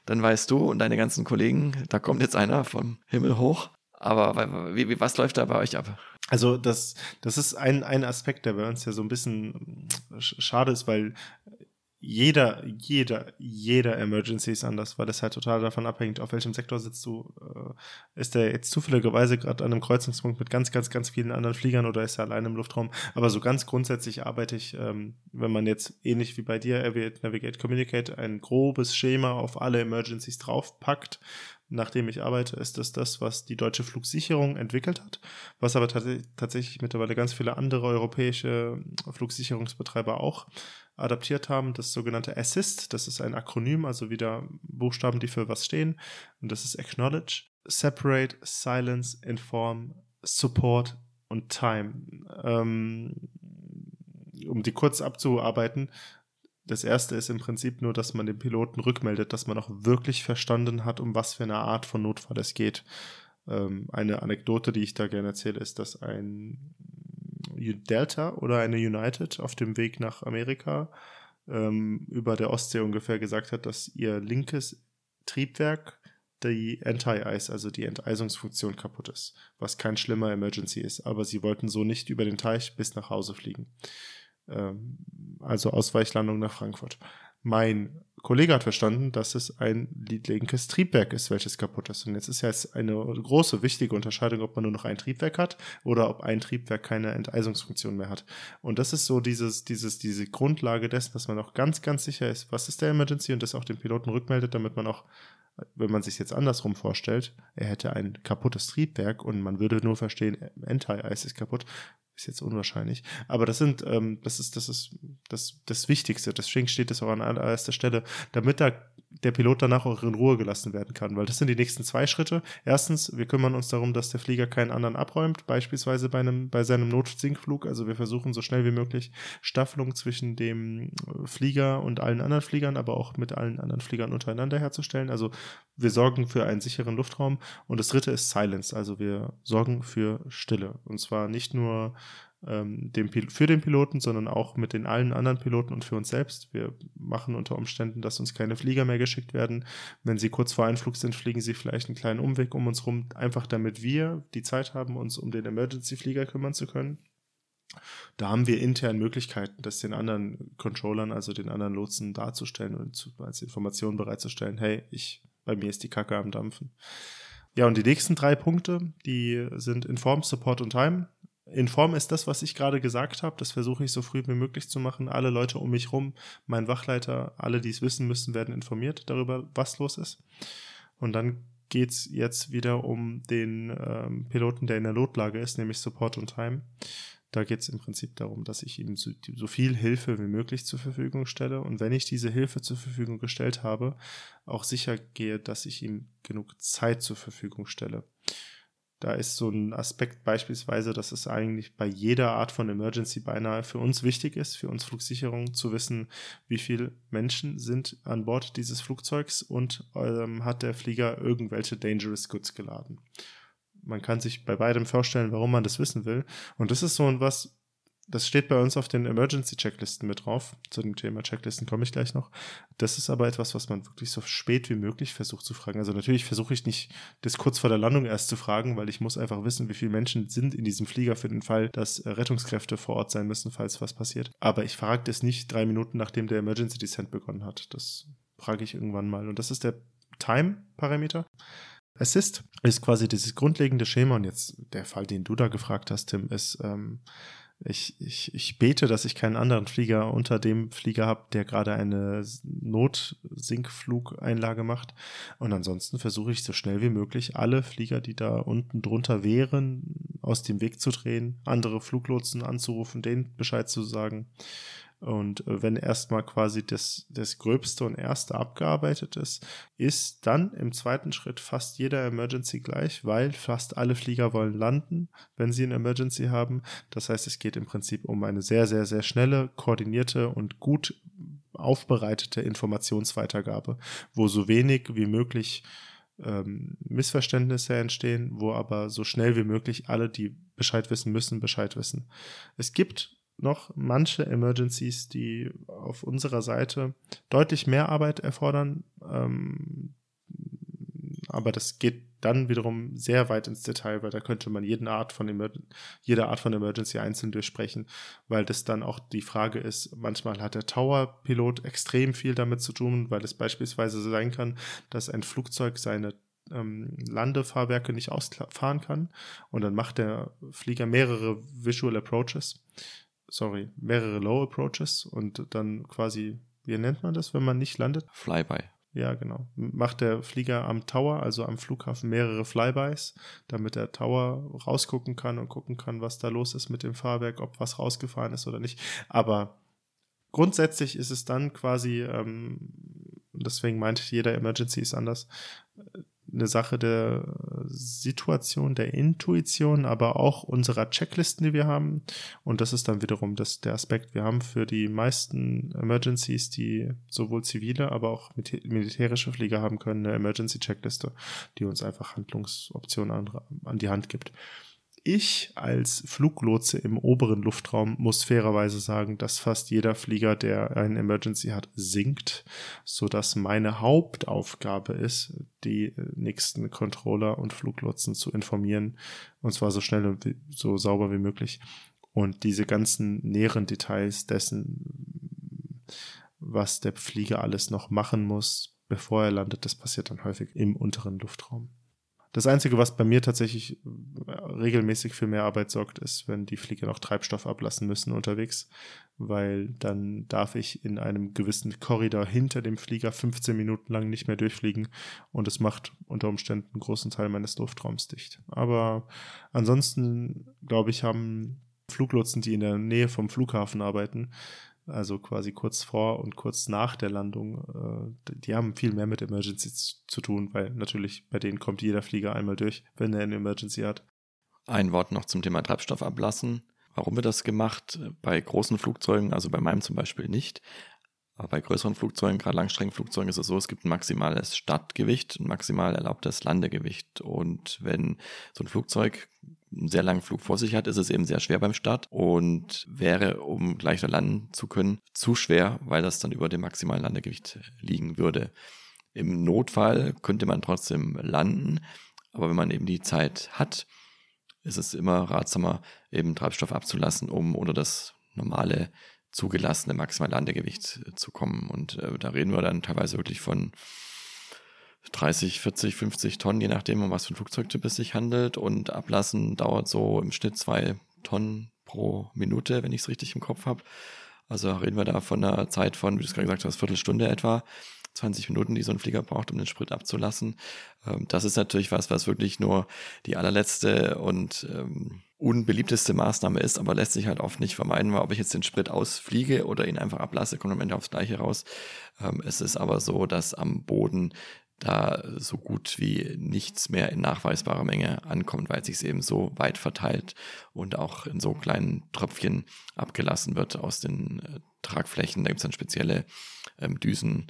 Dann weißt du und deine ganzen Kollegen, da kommt jetzt einer vom Himmel hoch. Aber wie, wie, was läuft da bei euch ab? Also das, das ist ein, ein Aspekt, der bei uns ja so ein bisschen schade ist, weil jeder, jeder, jeder Emergency ist anders, weil es halt total davon abhängt, auf welchem Sektor sitzt du. Äh, ist der jetzt zufälligerweise gerade an einem Kreuzungspunkt mit ganz, ganz, ganz vielen anderen Fliegern oder ist er allein im Luftraum? Aber so ganz grundsätzlich arbeite ich, ähm, wenn man jetzt ähnlich wie bei dir, Aviate, Navigate, Communicate, ein grobes Schema auf alle Emergencies draufpackt, nachdem ich arbeite, ist das das, was die deutsche Flugsicherung entwickelt hat, was aber tats tatsächlich mittlerweile ganz viele andere europäische Flugsicherungsbetreiber auch adaptiert haben, das sogenannte Assist, das ist ein Akronym, also wieder Buchstaben, die für was stehen, und das ist Acknowledge, Separate, Silence, Inform, Support und Time. Ähm, um die kurz abzuarbeiten, das erste ist im Prinzip nur, dass man dem Piloten rückmeldet, dass man auch wirklich verstanden hat, um was für eine Art von Notfall es geht. Ähm, eine Anekdote, die ich da gerne erzähle, ist, dass ein Delta oder eine United auf dem Weg nach Amerika ähm, über der Ostsee ungefähr gesagt hat, dass ihr linkes Triebwerk die Anti-Ice, also die Enteisungsfunktion kaputt ist, was kein schlimmer Emergency ist, aber sie wollten so nicht über den Teich bis nach Hause fliegen. Ähm, also Ausweichlandung nach Frankfurt. Mein Kollege hat verstanden, dass es ein linkes Triebwerk ist, welches kaputt ist. Und jetzt ist ja jetzt eine große, wichtige Unterscheidung, ob man nur noch ein Triebwerk hat oder ob ein Triebwerk keine Enteisungsfunktion mehr hat. Und das ist so dieses, dieses, diese Grundlage dessen, dass man auch ganz, ganz sicher ist, was ist der Emergency und das auch dem Piloten rückmeldet, damit man auch wenn man sich jetzt andersrum vorstellt, er hätte ein kaputtes Triebwerk und man würde nur verstehen, Anti-Ice ist kaputt, ist jetzt unwahrscheinlich. Aber das sind, ähm, das ist, das ist das, das Wichtigste. Deswegen steht es auch an allererster Stelle, damit da der Pilot danach auch in Ruhe gelassen werden kann. Weil das sind die nächsten zwei Schritte. Erstens, wir kümmern uns darum, dass der Flieger keinen anderen abräumt, beispielsweise bei einem, bei seinem Notsinkflug. Also wir versuchen so schnell wie möglich Staffelung zwischen dem Flieger und allen anderen Fliegern, aber auch mit allen anderen Fliegern untereinander herzustellen. Also wir sorgen für einen sicheren Luftraum. Und das dritte ist Silence. Also wir sorgen für Stille. Und zwar nicht nur ähm, dem, für den Piloten, sondern auch mit den allen anderen Piloten und für uns selbst. Wir machen unter Umständen, dass uns keine Flieger mehr geschickt werden. Wenn sie kurz vor Einflug sind, fliegen sie vielleicht einen kleinen Umweg um uns rum, einfach damit wir die Zeit haben, uns um den Emergency-Flieger kümmern zu können. Da haben wir intern Möglichkeiten, das den anderen Controllern, also den anderen Lotsen darzustellen und zu, als Information bereitzustellen, hey, ich, bei mir ist die Kacke am Dampfen. Ja, und die nächsten drei Punkte, die sind Inform, Support und Time in Form ist das, was ich gerade gesagt habe. Das versuche ich so früh wie möglich zu machen. Alle Leute um mich rum, mein Wachleiter, alle, die es wissen müssen, werden informiert darüber, was los ist. Und dann geht es jetzt wieder um den ähm, Piloten, der in der Notlage ist, nämlich Support und Time. Da geht es im Prinzip darum, dass ich ihm so, so, viel Hilfe wie möglich zur Verfügung stelle. Und wenn ich diese Hilfe zur Verfügung gestellt habe, auch sicher gehe, dass ich ihm genug Zeit zur Verfügung stelle. Da ist so ein Aspekt beispielsweise, dass es eigentlich bei jeder Art von Emergency beinahe für uns wichtig ist, für uns Flugsicherung zu wissen, wie viele Menschen sind an Bord dieses Flugzeugs und ähm, hat der Flieger irgendwelche Dangerous Goods geladen. Man kann sich bei beidem vorstellen, warum man das wissen will. Und das ist so ein was, das steht bei uns auf den Emergency-Checklisten mit drauf. Zu dem Thema Checklisten komme ich gleich noch. Das ist aber etwas, was man wirklich so spät wie möglich versucht zu fragen. Also natürlich versuche ich nicht, das kurz vor der Landung erst zu fragen, weil ich muss einfach wissen, wie viele Menschen sind in diesem Flieger für den Fall, dass Rettungskräfte vor Ort sein müssen, falls was passiert. Aber ich frage das nicht drei Minuten, nachdem der Emergency Descent begonnen hat. Das frage ich irgendwann mal. Und das ist der Time-Parameter. Assist ist quasi dieses grundlegende Schema und jetzt der Fall, den du da gefragt hast, Tim, ist ähm, ich, ich, ich bete, dass ich keinen anderen Flieger unter dem Flieger habe, der gerade eine Notsinkflugeinlage macht. Und ansonsten versuche ich so schnell wie möglich alle Flieger, die da unten drunter wären, aus dem Weg zu drehen, andere Fluglotsen anzurufen, denen Bescheid zu sagen. Und äh, wenn erstmal quasi das, das Gröbste und Erste abgearbeitet ist, ist dann im zweiten Schritt fast jeder Emergency gleich, weil fast alle Flieger wollen landen, wenn sie eine Emergency haben. Das heißt, es geht im Prinzip um eine sehr, sehr, sehr schnelle, koordinierte und gut aufbereitete Informationsweitergabe, wo so wenig wie möglich ähm, Missverständnisse entstehen, wo aber so schnell wie möglich alle, die Bescheid wissen müssen, Bescheid wissen. Es gibt noch manche Emergencies, die auf unserer Seite deutlich mehr Arbeit erfordern. Ähm, aber das geht dann wiederum sehr weit ins Detail, weil da könnte man jeden Art von Emer jede Art von Emergency einzeln durchsprechen, weil das dann auch die Frage ist, manchmal hat der Tower-Pilot extrem viel damit zu tun, weil es beispielsweise sein kann, dass ein Flugzeug seine ähm, Landefahrwerke nicht ausfahren kann und dann macht der Flieger mehrere Visual Approaches, sorry, mehrere Low Approaches und dann quasi, wie nennt man das, wenn man nicht landet? Flyby. Ja, genau. Macht der Flieger am Tower, also am Flughafen, mehrere Flybys, damit der Tower rausgucken kann und gucken kann, was da los ist mit dem Fahrwerk, ob was rausgefahren ist oder nicht. Aber grundsätzlich ist es dann quasi, ähm, deswegen meinte ich, jeder Emergency ist anders, eine Sache der Situation, der Intuition, aber auch unserer Checklisten, die wir haben. Und das ist dann wiederum das, der Aspekt. Wir haben für die meisten Emergencies, die sowohl zivile, aber auch militärische Flieger haben können, eine Emergency-Checkliste, die uns einfach Handlungsoptionen an, an die Hand gibt. Ich als Fluglotse im oberen Luftraum muss fairerweise sagen, dass fast jeder Flieger, der einen Emergency hat, sinkt, so dass meine Hauptaufgabe ist, die nächsten Controller und Fluglotsen zu informieren, und zwar so schnell und so sauber wie möglich. Und diese ganzen näheren Details dessen, was der Flieger alles noch machen muss, bevor er landet, das passiert dann häufig im unteren Luftraum. Das Einzige, was bei mir tatsächlich äh, regelmäßig für mehr Arbeit sorgt, ist, wenn die Flieger noch Treibstoff ablassen müssen unterwegs, weil dann darf ich in einem gewissen Korridor hinter dem Flieger 15 Minuten lang nicht mehr durchfliegen und es macht unter Umständen einen großen Teil meines Luftraums dicht. Aber ansonsten, glaube ich, haben Fluglotsen, die in der Nähe vom Flughafen arbeiten, also quasi kurz vor und kurz nach der Landung, äh, die haben viel mehr mit Emergencies zu tun, weil natürlich bei denen kommt jeder Flieger einmal durch, wenn er eine Emergency hat. Ein Wort noch zum Thema Treibstoff ablassen. Warum wird das gemacht? Bei großen Flugzeugen, also bei meinem zum Beispiel nicht, aber bei größeren Flugzeugen, gerade Langstreckenflugzeugen, ist es so, es gibt ein maximales Startgewicht, ein maximal erlaubtes Landegewicht. Und wenn so ein Flugzeug einen sehr langen Flug vor sich hat, ist es eben sehr schwer beim Start und wäre, um gleich landen zu können, zu schwer, weil das dann über dem maximalen Landegewicht liegen würde. Im Notfall könnte man trotzdem landen, aber wenn man eben die Zeit hat, ist es immer ratsamer, eben Treibstoff abzulassen, um unter das normale zugelassene maximale Landegewicht zu kommen. Und äh, da reden wir dann teilweise wirklich von 30, 40, 50 Tonnen, je nachdem, um was für ein Flugzeugtyp es sich handelt. Und ablassen dauert so im Schnitt zwei Tonnen pro Minute, wenn ich es richtig im Kopf habe. Also reden wir da von einer Zeit von, wie du es gerade gesagt hast, Viertelstunde etwa. 20 Minuten, die so ein Flieger braucht, um den Sprit abzulassen. Ähm, das ist natürlich was, was wirklich nur die allerletzte und ähm, unbeliebteste Maßnahme ist, aber lässt sich halt oft nicht vermeiden, weil ob ich jetzt den Sprit ausfliege oder ihn einfach ablasse, kommt am Ende aufs Gleiche raus. Ähm, es ist aber so, dass am Boden da so gut wie nichts mehr in nachweisbarer Menge ankommt, weil es sich eben so weit verteilt und auch in so kleinen Tröpfchen abgelassen wird aus den äh, Tragflächen. Da gibt es dann spezielle ähm, Düsen,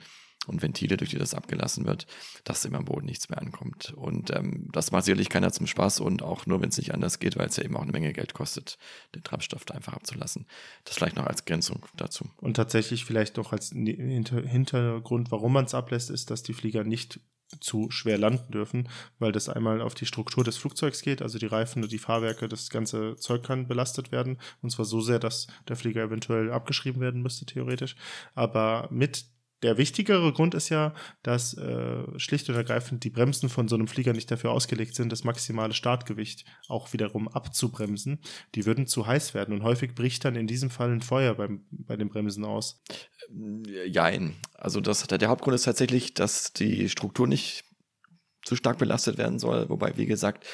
und Ventile, durch die das abgelassen wird, dass im Boden nichts mehr ankommt. Und ähm, das macht sicherlich keiner zum Spaß und auch nur, wenn es nicht anders geht, weil es ja eben auch eine Menge Geld kostet, den Treibstoff da einfach abzulassen. Das vielleicht noch als Grenzung dazu. Und tatsächlich vielleicht noch als Hintergrund, warum man es ablässt, ist, dass die Flieger nicht zu schwer landen dürfen, weil das einmal auf die Struktur des Flugzeugs geht, also die Reifen und die Fahrwerke, das ganze Zeug kann belastet werden, und zwar so sehr, dass der Flieger eventuell abgeschrieben werden müsste, theoretisch. Aber mit der wichtigere Grund ist ja, dass äh, schlicht und ergreifend die Bremsen von so einem Flieger nicht dafür ausgelegt sind, das maximale Startgewicht auch wiederum abzubremsen. Die würden zu heiß werden und häufig bricht dann in diesem Fall ein Feuer beim, bei den Bremsen aus. Äh, jein. Also das, der Hauptgrund ist tatsächlich, dass die Struktur nicht zu stark belastet werden soll. Wobei, wie gesagt,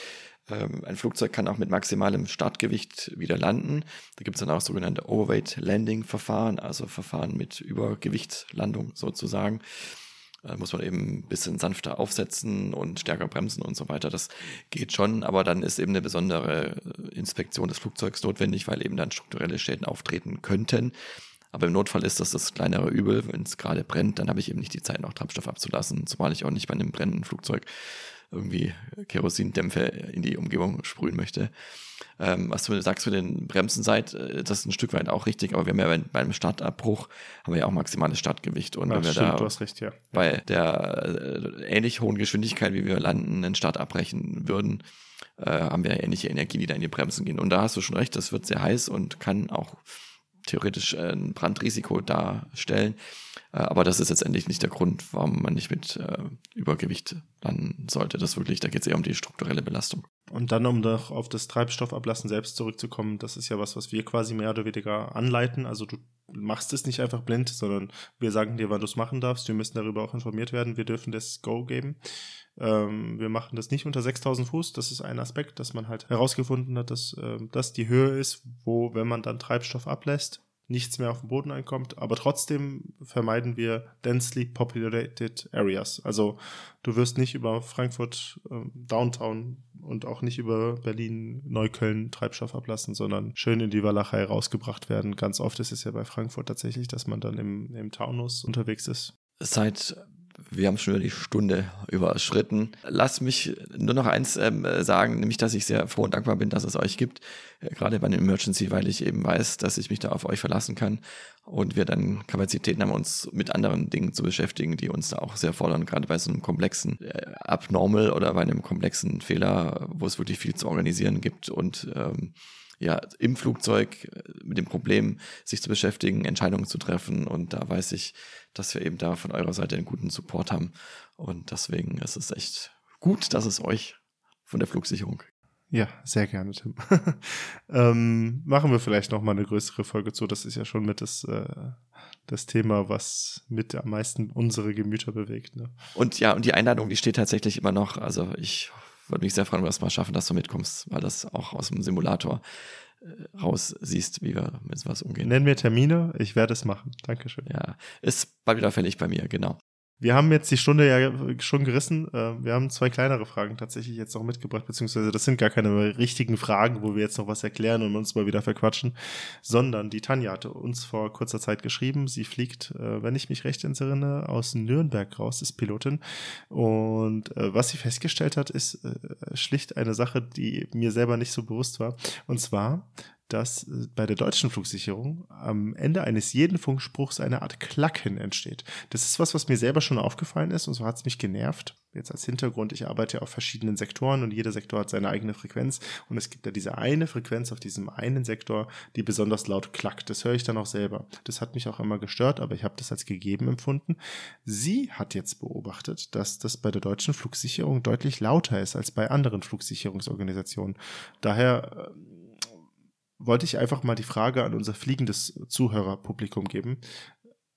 ein Flugzeug kann auch mit maximalem Startgewicht wieder landen. Da gibt es dann auch sogenannte Overweight Landing Verfahren, also Verfahren mit Übergewichtslandung sozusagen. Da muss man eben ein bisschen sanfter aufsetzen und stärker bremsen und so weiter. Das geht schon, aber dann ist eben eine besondere Inspektion des Flugzeugs notwendig, weil eben dann strukturelle Schäden auftreten könnten. Aber im Notfall ist das das kleinere Übel. Wenn es gerade brennt, dann habe ich eben nicht die Zeit, noch Treibstoff abzulassen, zumal ich auch nicht bei einem brennenden Flugzeug irgendwie Kerosindämpfe in die Umgebung sprühen möchte. Ähm, was du sagst für den Bremsen seid, äh, das ist ein Stück weit auch richtig, aber wir haben ja bei, beim Startabbruch haben wir ja auch maximales Startgewicht. Und Ja, wenn wir stimmt, da du hast recht, ja. bei der äh, ähnlich hohen Geschwindigkeit, wie wir landen, einen Start abbrechen würden, äh, haben wir ähnliche Energie, die da in die Bremsen gehen. Und da hast du schon recht, das wird sehr heiß und kann auch theoretisch äh, ein Brandrisiko darstellen. Äh, aber das ist letztendlich nicht der Grund, warum man nicht mit äh, Übergewicht landen sollte. Das wirklich, da geht es eher um die strukturelle Belastung. Und dann, um noch auf das Treibstoffablassen selbst zurückzukommen, das ist ja was, was wir quasi mehr oder weniger anleiten. Also du machst es nicht einfach blind, sondern wir sagen dir, wann du es machen darfst. Wir müssen darüber auch informiert werden. Wir dürfen das Go geben. Ähm, wir machen das nicht unter 6000 Fuß. Das ist ein Aspekt, dass man halt herausgefunden hat, dass ähm, das die Höhe ist, wo, wenn man dann Treibstoff ablässt, nichts mehr auf den Boden einkommt. Aber trotzdem vermeiden wir densely populated areas. Also du wirst nicht über Frankfurt ähm, Downtown und auch nicht über Berlin Neukölln Treibstoff ablassen, sondern schön in die Walachei rausgebracht werden. Ganz oft ist es ja bei Frankfurt tatsächlich, dass man dann im, im Taunus unterwegs ist. Seit wir haben schon über die Stunde überschritten. Lass mich nur noch eins ähm, sagen, nämlich, dass ich sehr froh und dankbar bin, dass es euch gibt, äh, gerade bei einem Emergency, weil ich eben weiß, dass ich mich da auf euch verlassen kann und wir dann Kapazitäten haben, uns mit anderen Dingen zu beschäftigen, die uns da auch sehr fordern, gerade bei so einem komplexen äh, Abnormal oder bei einem komplexen Fehler, wo es wirklich viel zu organisieren gibt und ähm, ja, im Flugzeug äh, mit dem Problem sich zu beschäftigen, Entscheidungen zu treffen. Und da weiß ich, dass wir eben da von eurer Seite einen guten Support haben. Und deswegen ist es echt gut, dass es euch von der Flugsicherung. Ja, sehr gerne, Tim. ähm, machen wir vielleicht noch mal eine größere Folge zu. Das ist ja schon mit das, äh, das Thema, was mit am meisten unsere Gemüter bewegt. Ne? Und ja, und die Einladung, die steht tatsächlich immer noch. Also ich würde mich sehr freuen, wenn wir es mal schaffen, dass du mitkommst, weil das auch aus dem Simulator äh, raus siehst, wie wir mit sowas umgehen. Nenn mir Termine, ich werde es machen. Dankeschön. Ja, ist bald wieder fällig bei mir, genau. Wir haben jetzt die Stunde ja schon gerissen. Äh, Wir haben zwei kleinere Fragen tatsächlich jetzt noch mitgebracht, beziehungsweise das sind gar keine richtigen Fragen, wo wir jetzt noch was erklären und uns mal wieder verquatschen, sondern die Tanja hatte uns vor kurzer Zeit geschrieben. Sie fliegt, äh, wenn ich mich recht entsinne, aus Nürnberg raus, ist Pilotin. Und äh, was sie festgestellt hat, ist schlicht eine Sache, die mir selber nicht so bewusst war. Und zwar, dass äh, bei der deutschen Flugsicherung am Ende eines jeden Funkspruchs eine Art Klacken entsteht. Das ist was, was mir selber schon aufgefallen ist und so hat es mich genervt. Jetzt als Hintergrund, ich arbeite ja auf verschiedenen Sektoren und jeder Sektor hat seine eigene Frequenz und es gibt ja diese eine Frequenz auf diesem einen Sektor, die besonders laut klackt. Das höre ich dann auch selber. Das hat mich auch immer gestört, aber ich habe das als gegeben empfunden. Sie hat jetzt beobachtet, dass das bei der deutschen Flugsicherung deutlich lauter ist als bei anderen Flugsicherungsorganisationen. Daher äh, wollte ich einfach mal die Frage an unser fliegendes Zuhörerpublikum geben.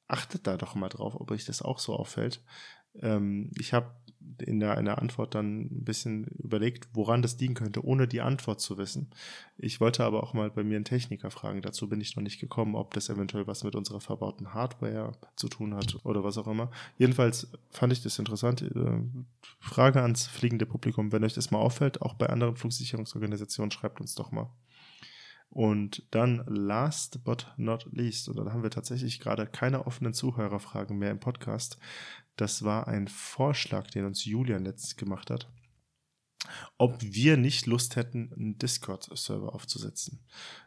Achtet da doch mal drauf, ob euch das auch so auffällt. Ähm, ich habe in der, einer Antwort dann ein bisschen überlegt, woran das liegen könnte, ohne die Antwort zu wissen. Ich wollte aber auch mal bei mir einen Techniker fragen. Dazu bin ich noch nicht gekommen, ob das eventuell was mit unserer verbauten Hardware zu tun hat oder was auch immer. Jedenfalls fand ich das interessant. Äh, Frage ans fliegende Publikum, wenn euch das mal auffällt, auch bei anderen Flugsicherungsorganisationen, schreibt uns doch mal. Und dann last but not least, und dann haben wir tatsächlich gerade keine offenen Zuhörerfragen mehr im Podcast. Das war ein Vorschlag, den uns Julian letztens gemacht hat, ob wir nicht Lust hätten, einen Discord-Server aufzusetzen.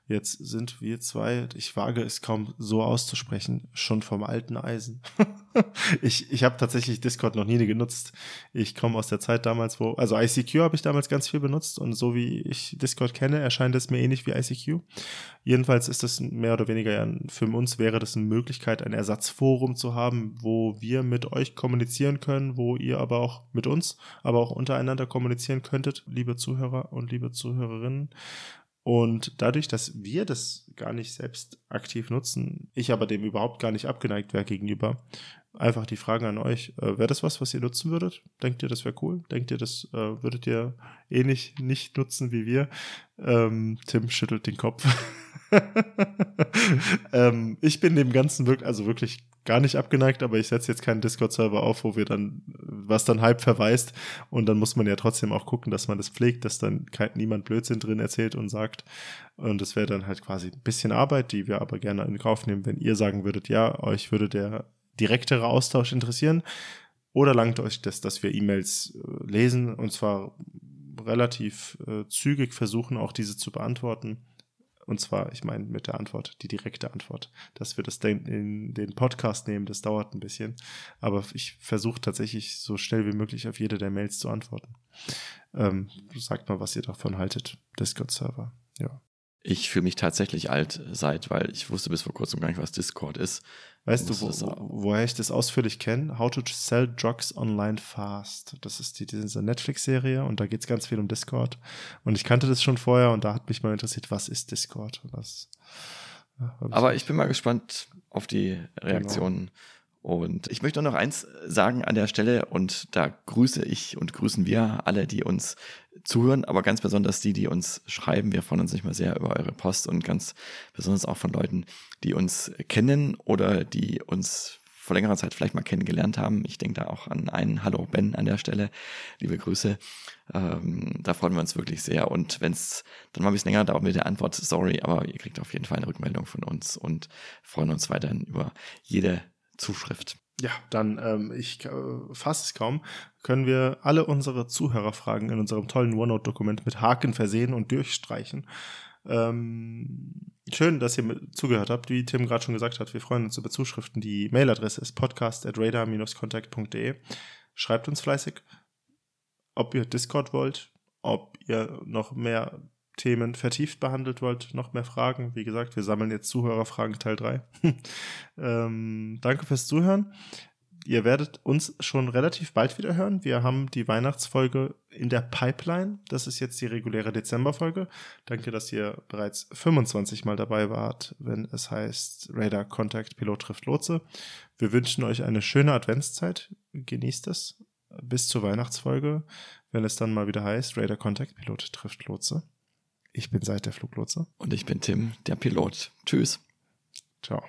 Jetzt sind wir zwei, ich wage es kaum so auszusprechen, schon vom alten Eisen. ich ich habe tatsächlich Discord noch nie genutzt. Ich komme aus der Zeit damals, wo, also ICQ habe ich damals ganz viel benutzt und so wie ich Discord kenne, erscheint es mir ähnlich wie ICQ. Jedenfalls ist das mehr oder weniger für uns wäre das eine Möglichkeit, ein Ersatzforum zu haben, wo wir mit euch kommunizieren können, wo ihr aber auch mit uns, aber auch untereinander kommunizieren könntet, liebe Zuhörer und liebe Zuhörerinnen. Und dadurch, dass wir das gar nicht selbst aktiv nutzen, ich aber dem überhaupt gar nicht abgeneigt wäre gegenüber, einfach die Fragen an euch. Äh, wäre das was, was ihr nutzen würdet? Denkt ihr, das wäre cool? Denkt ihr, das äh, würdet ihr ähnlich nicht nutzen wie wir? Ähm, Tim schüttelt den Kopf. ähm, ich bin dem Ganzen wirklich, also wirklich gar nicht abgeneigt, aber ich setze jetzt keinen Discord-Server auf, wo wir dann, was dann halb verweist und dann muss man ja trotzdem auch gucken, dass man das pflegt, dass dann kein, niemand Blödsinn drin erzählt und sagt und das wäre dann halt quasi ein bisschen Arbeit, die wir aber gerne in Kauf nehmen, wenn ihr sagen würdet, ja, euch würde der direktere Austausch interessieren. Oder langt euch das, dass wir E-Mails äh, lesen und zwar relativ äh, zügig versuchen, auch diese zu beantworten? Und zwar, ich meine, mit der Antwort, die direkte Antwort, dass wir das in den Podcast nehmen, das dauert ein bisschen. Aber ich versuche tatsächlich so schnell wie möglich auf jede der Mails zu antworten. Ähm, sagt mal, was ihr davon haltet. Discord-Server, ja. Ich fühle mich tatsächlich alt seit, weil ich wusste bis vor kurzem gar nicht, was Discord ist. Weißt du, wo, woher ich das ausführlich kenne? How to Sell Drugs Online Fast. Das ist die, diese Netflix-Serie und da geht es ganz viel um Discord. Und ich kannte das schon vorher und da hat mich mal interessiert, was ist Discord? Was, ja, Aber ich bin mal gespannt auf die Reaktionen. Und ich möchte noch eins sagen an der Stelle und da grüße ich und grüßen wir alle, die uns zuhören, aber ganz besonders die, die uns schreiben. Wir freuen uns nicht mal sehr über eure Post und ganz besonders auch von Leuten, die uns kennen oder die uns vor längerer Zeit vielleicht mal kennengelernt haben. Ich denke da auch an einen Hallo Ben an der Stelle. Liebe Grüße. Ähm, da freuen wir uns wirklich sehr. Und wenn es dann mal ein bisschen länger dauert mit der Antwort, sorry, aber ihr kriegt auf jeden Fall eine Rückmeldung von uns und freuen uns weiterhin über jede Zuschrift. Ja, dann, ähm, ich äh, fasse es kaum, können wir alle unsere Zuhörerfragen in unserem tollen OneNote-Dokument mit Haken versehen und durchstreichen. Ähm, schön, dass ihr zugehört habt. Wie Tim gerade schon gesagt hat, wir freuen uns über Zuschriften. Die Mailadresse ist podcast.radar-contact.de. Schreibt uns fleißig, ob ihr Discord wollt, ob ihr noch mehr Themen vertieft behandelt wollt, noch mehr Fragen, wie gesagt, wir sammeln jetzt Zuhörerfragen Teil 3. ähm, danke fürs Zuhören. Ihr werdet uns schon relativ bald wieder hören. Wir haben die Weihnachtsfolge in der Pipeline. Das ist jetzt die reguläre Dezemberfolge. Danke, dass ihr bereits 25 Mal dabei wart, wenn es heißt Radar Contact Pilot trifft Lotse. Wir wünschen euch eine schöne Adventszeit. Genießt es bis zur Weihnachtsfolge, wenn es dann mal wieder heißt Radar Contact Pilot trifft Lotse. Ich bin Seit der Fluglotse. Und ich bin Tim, der Pilot. Tschüss. Ciao.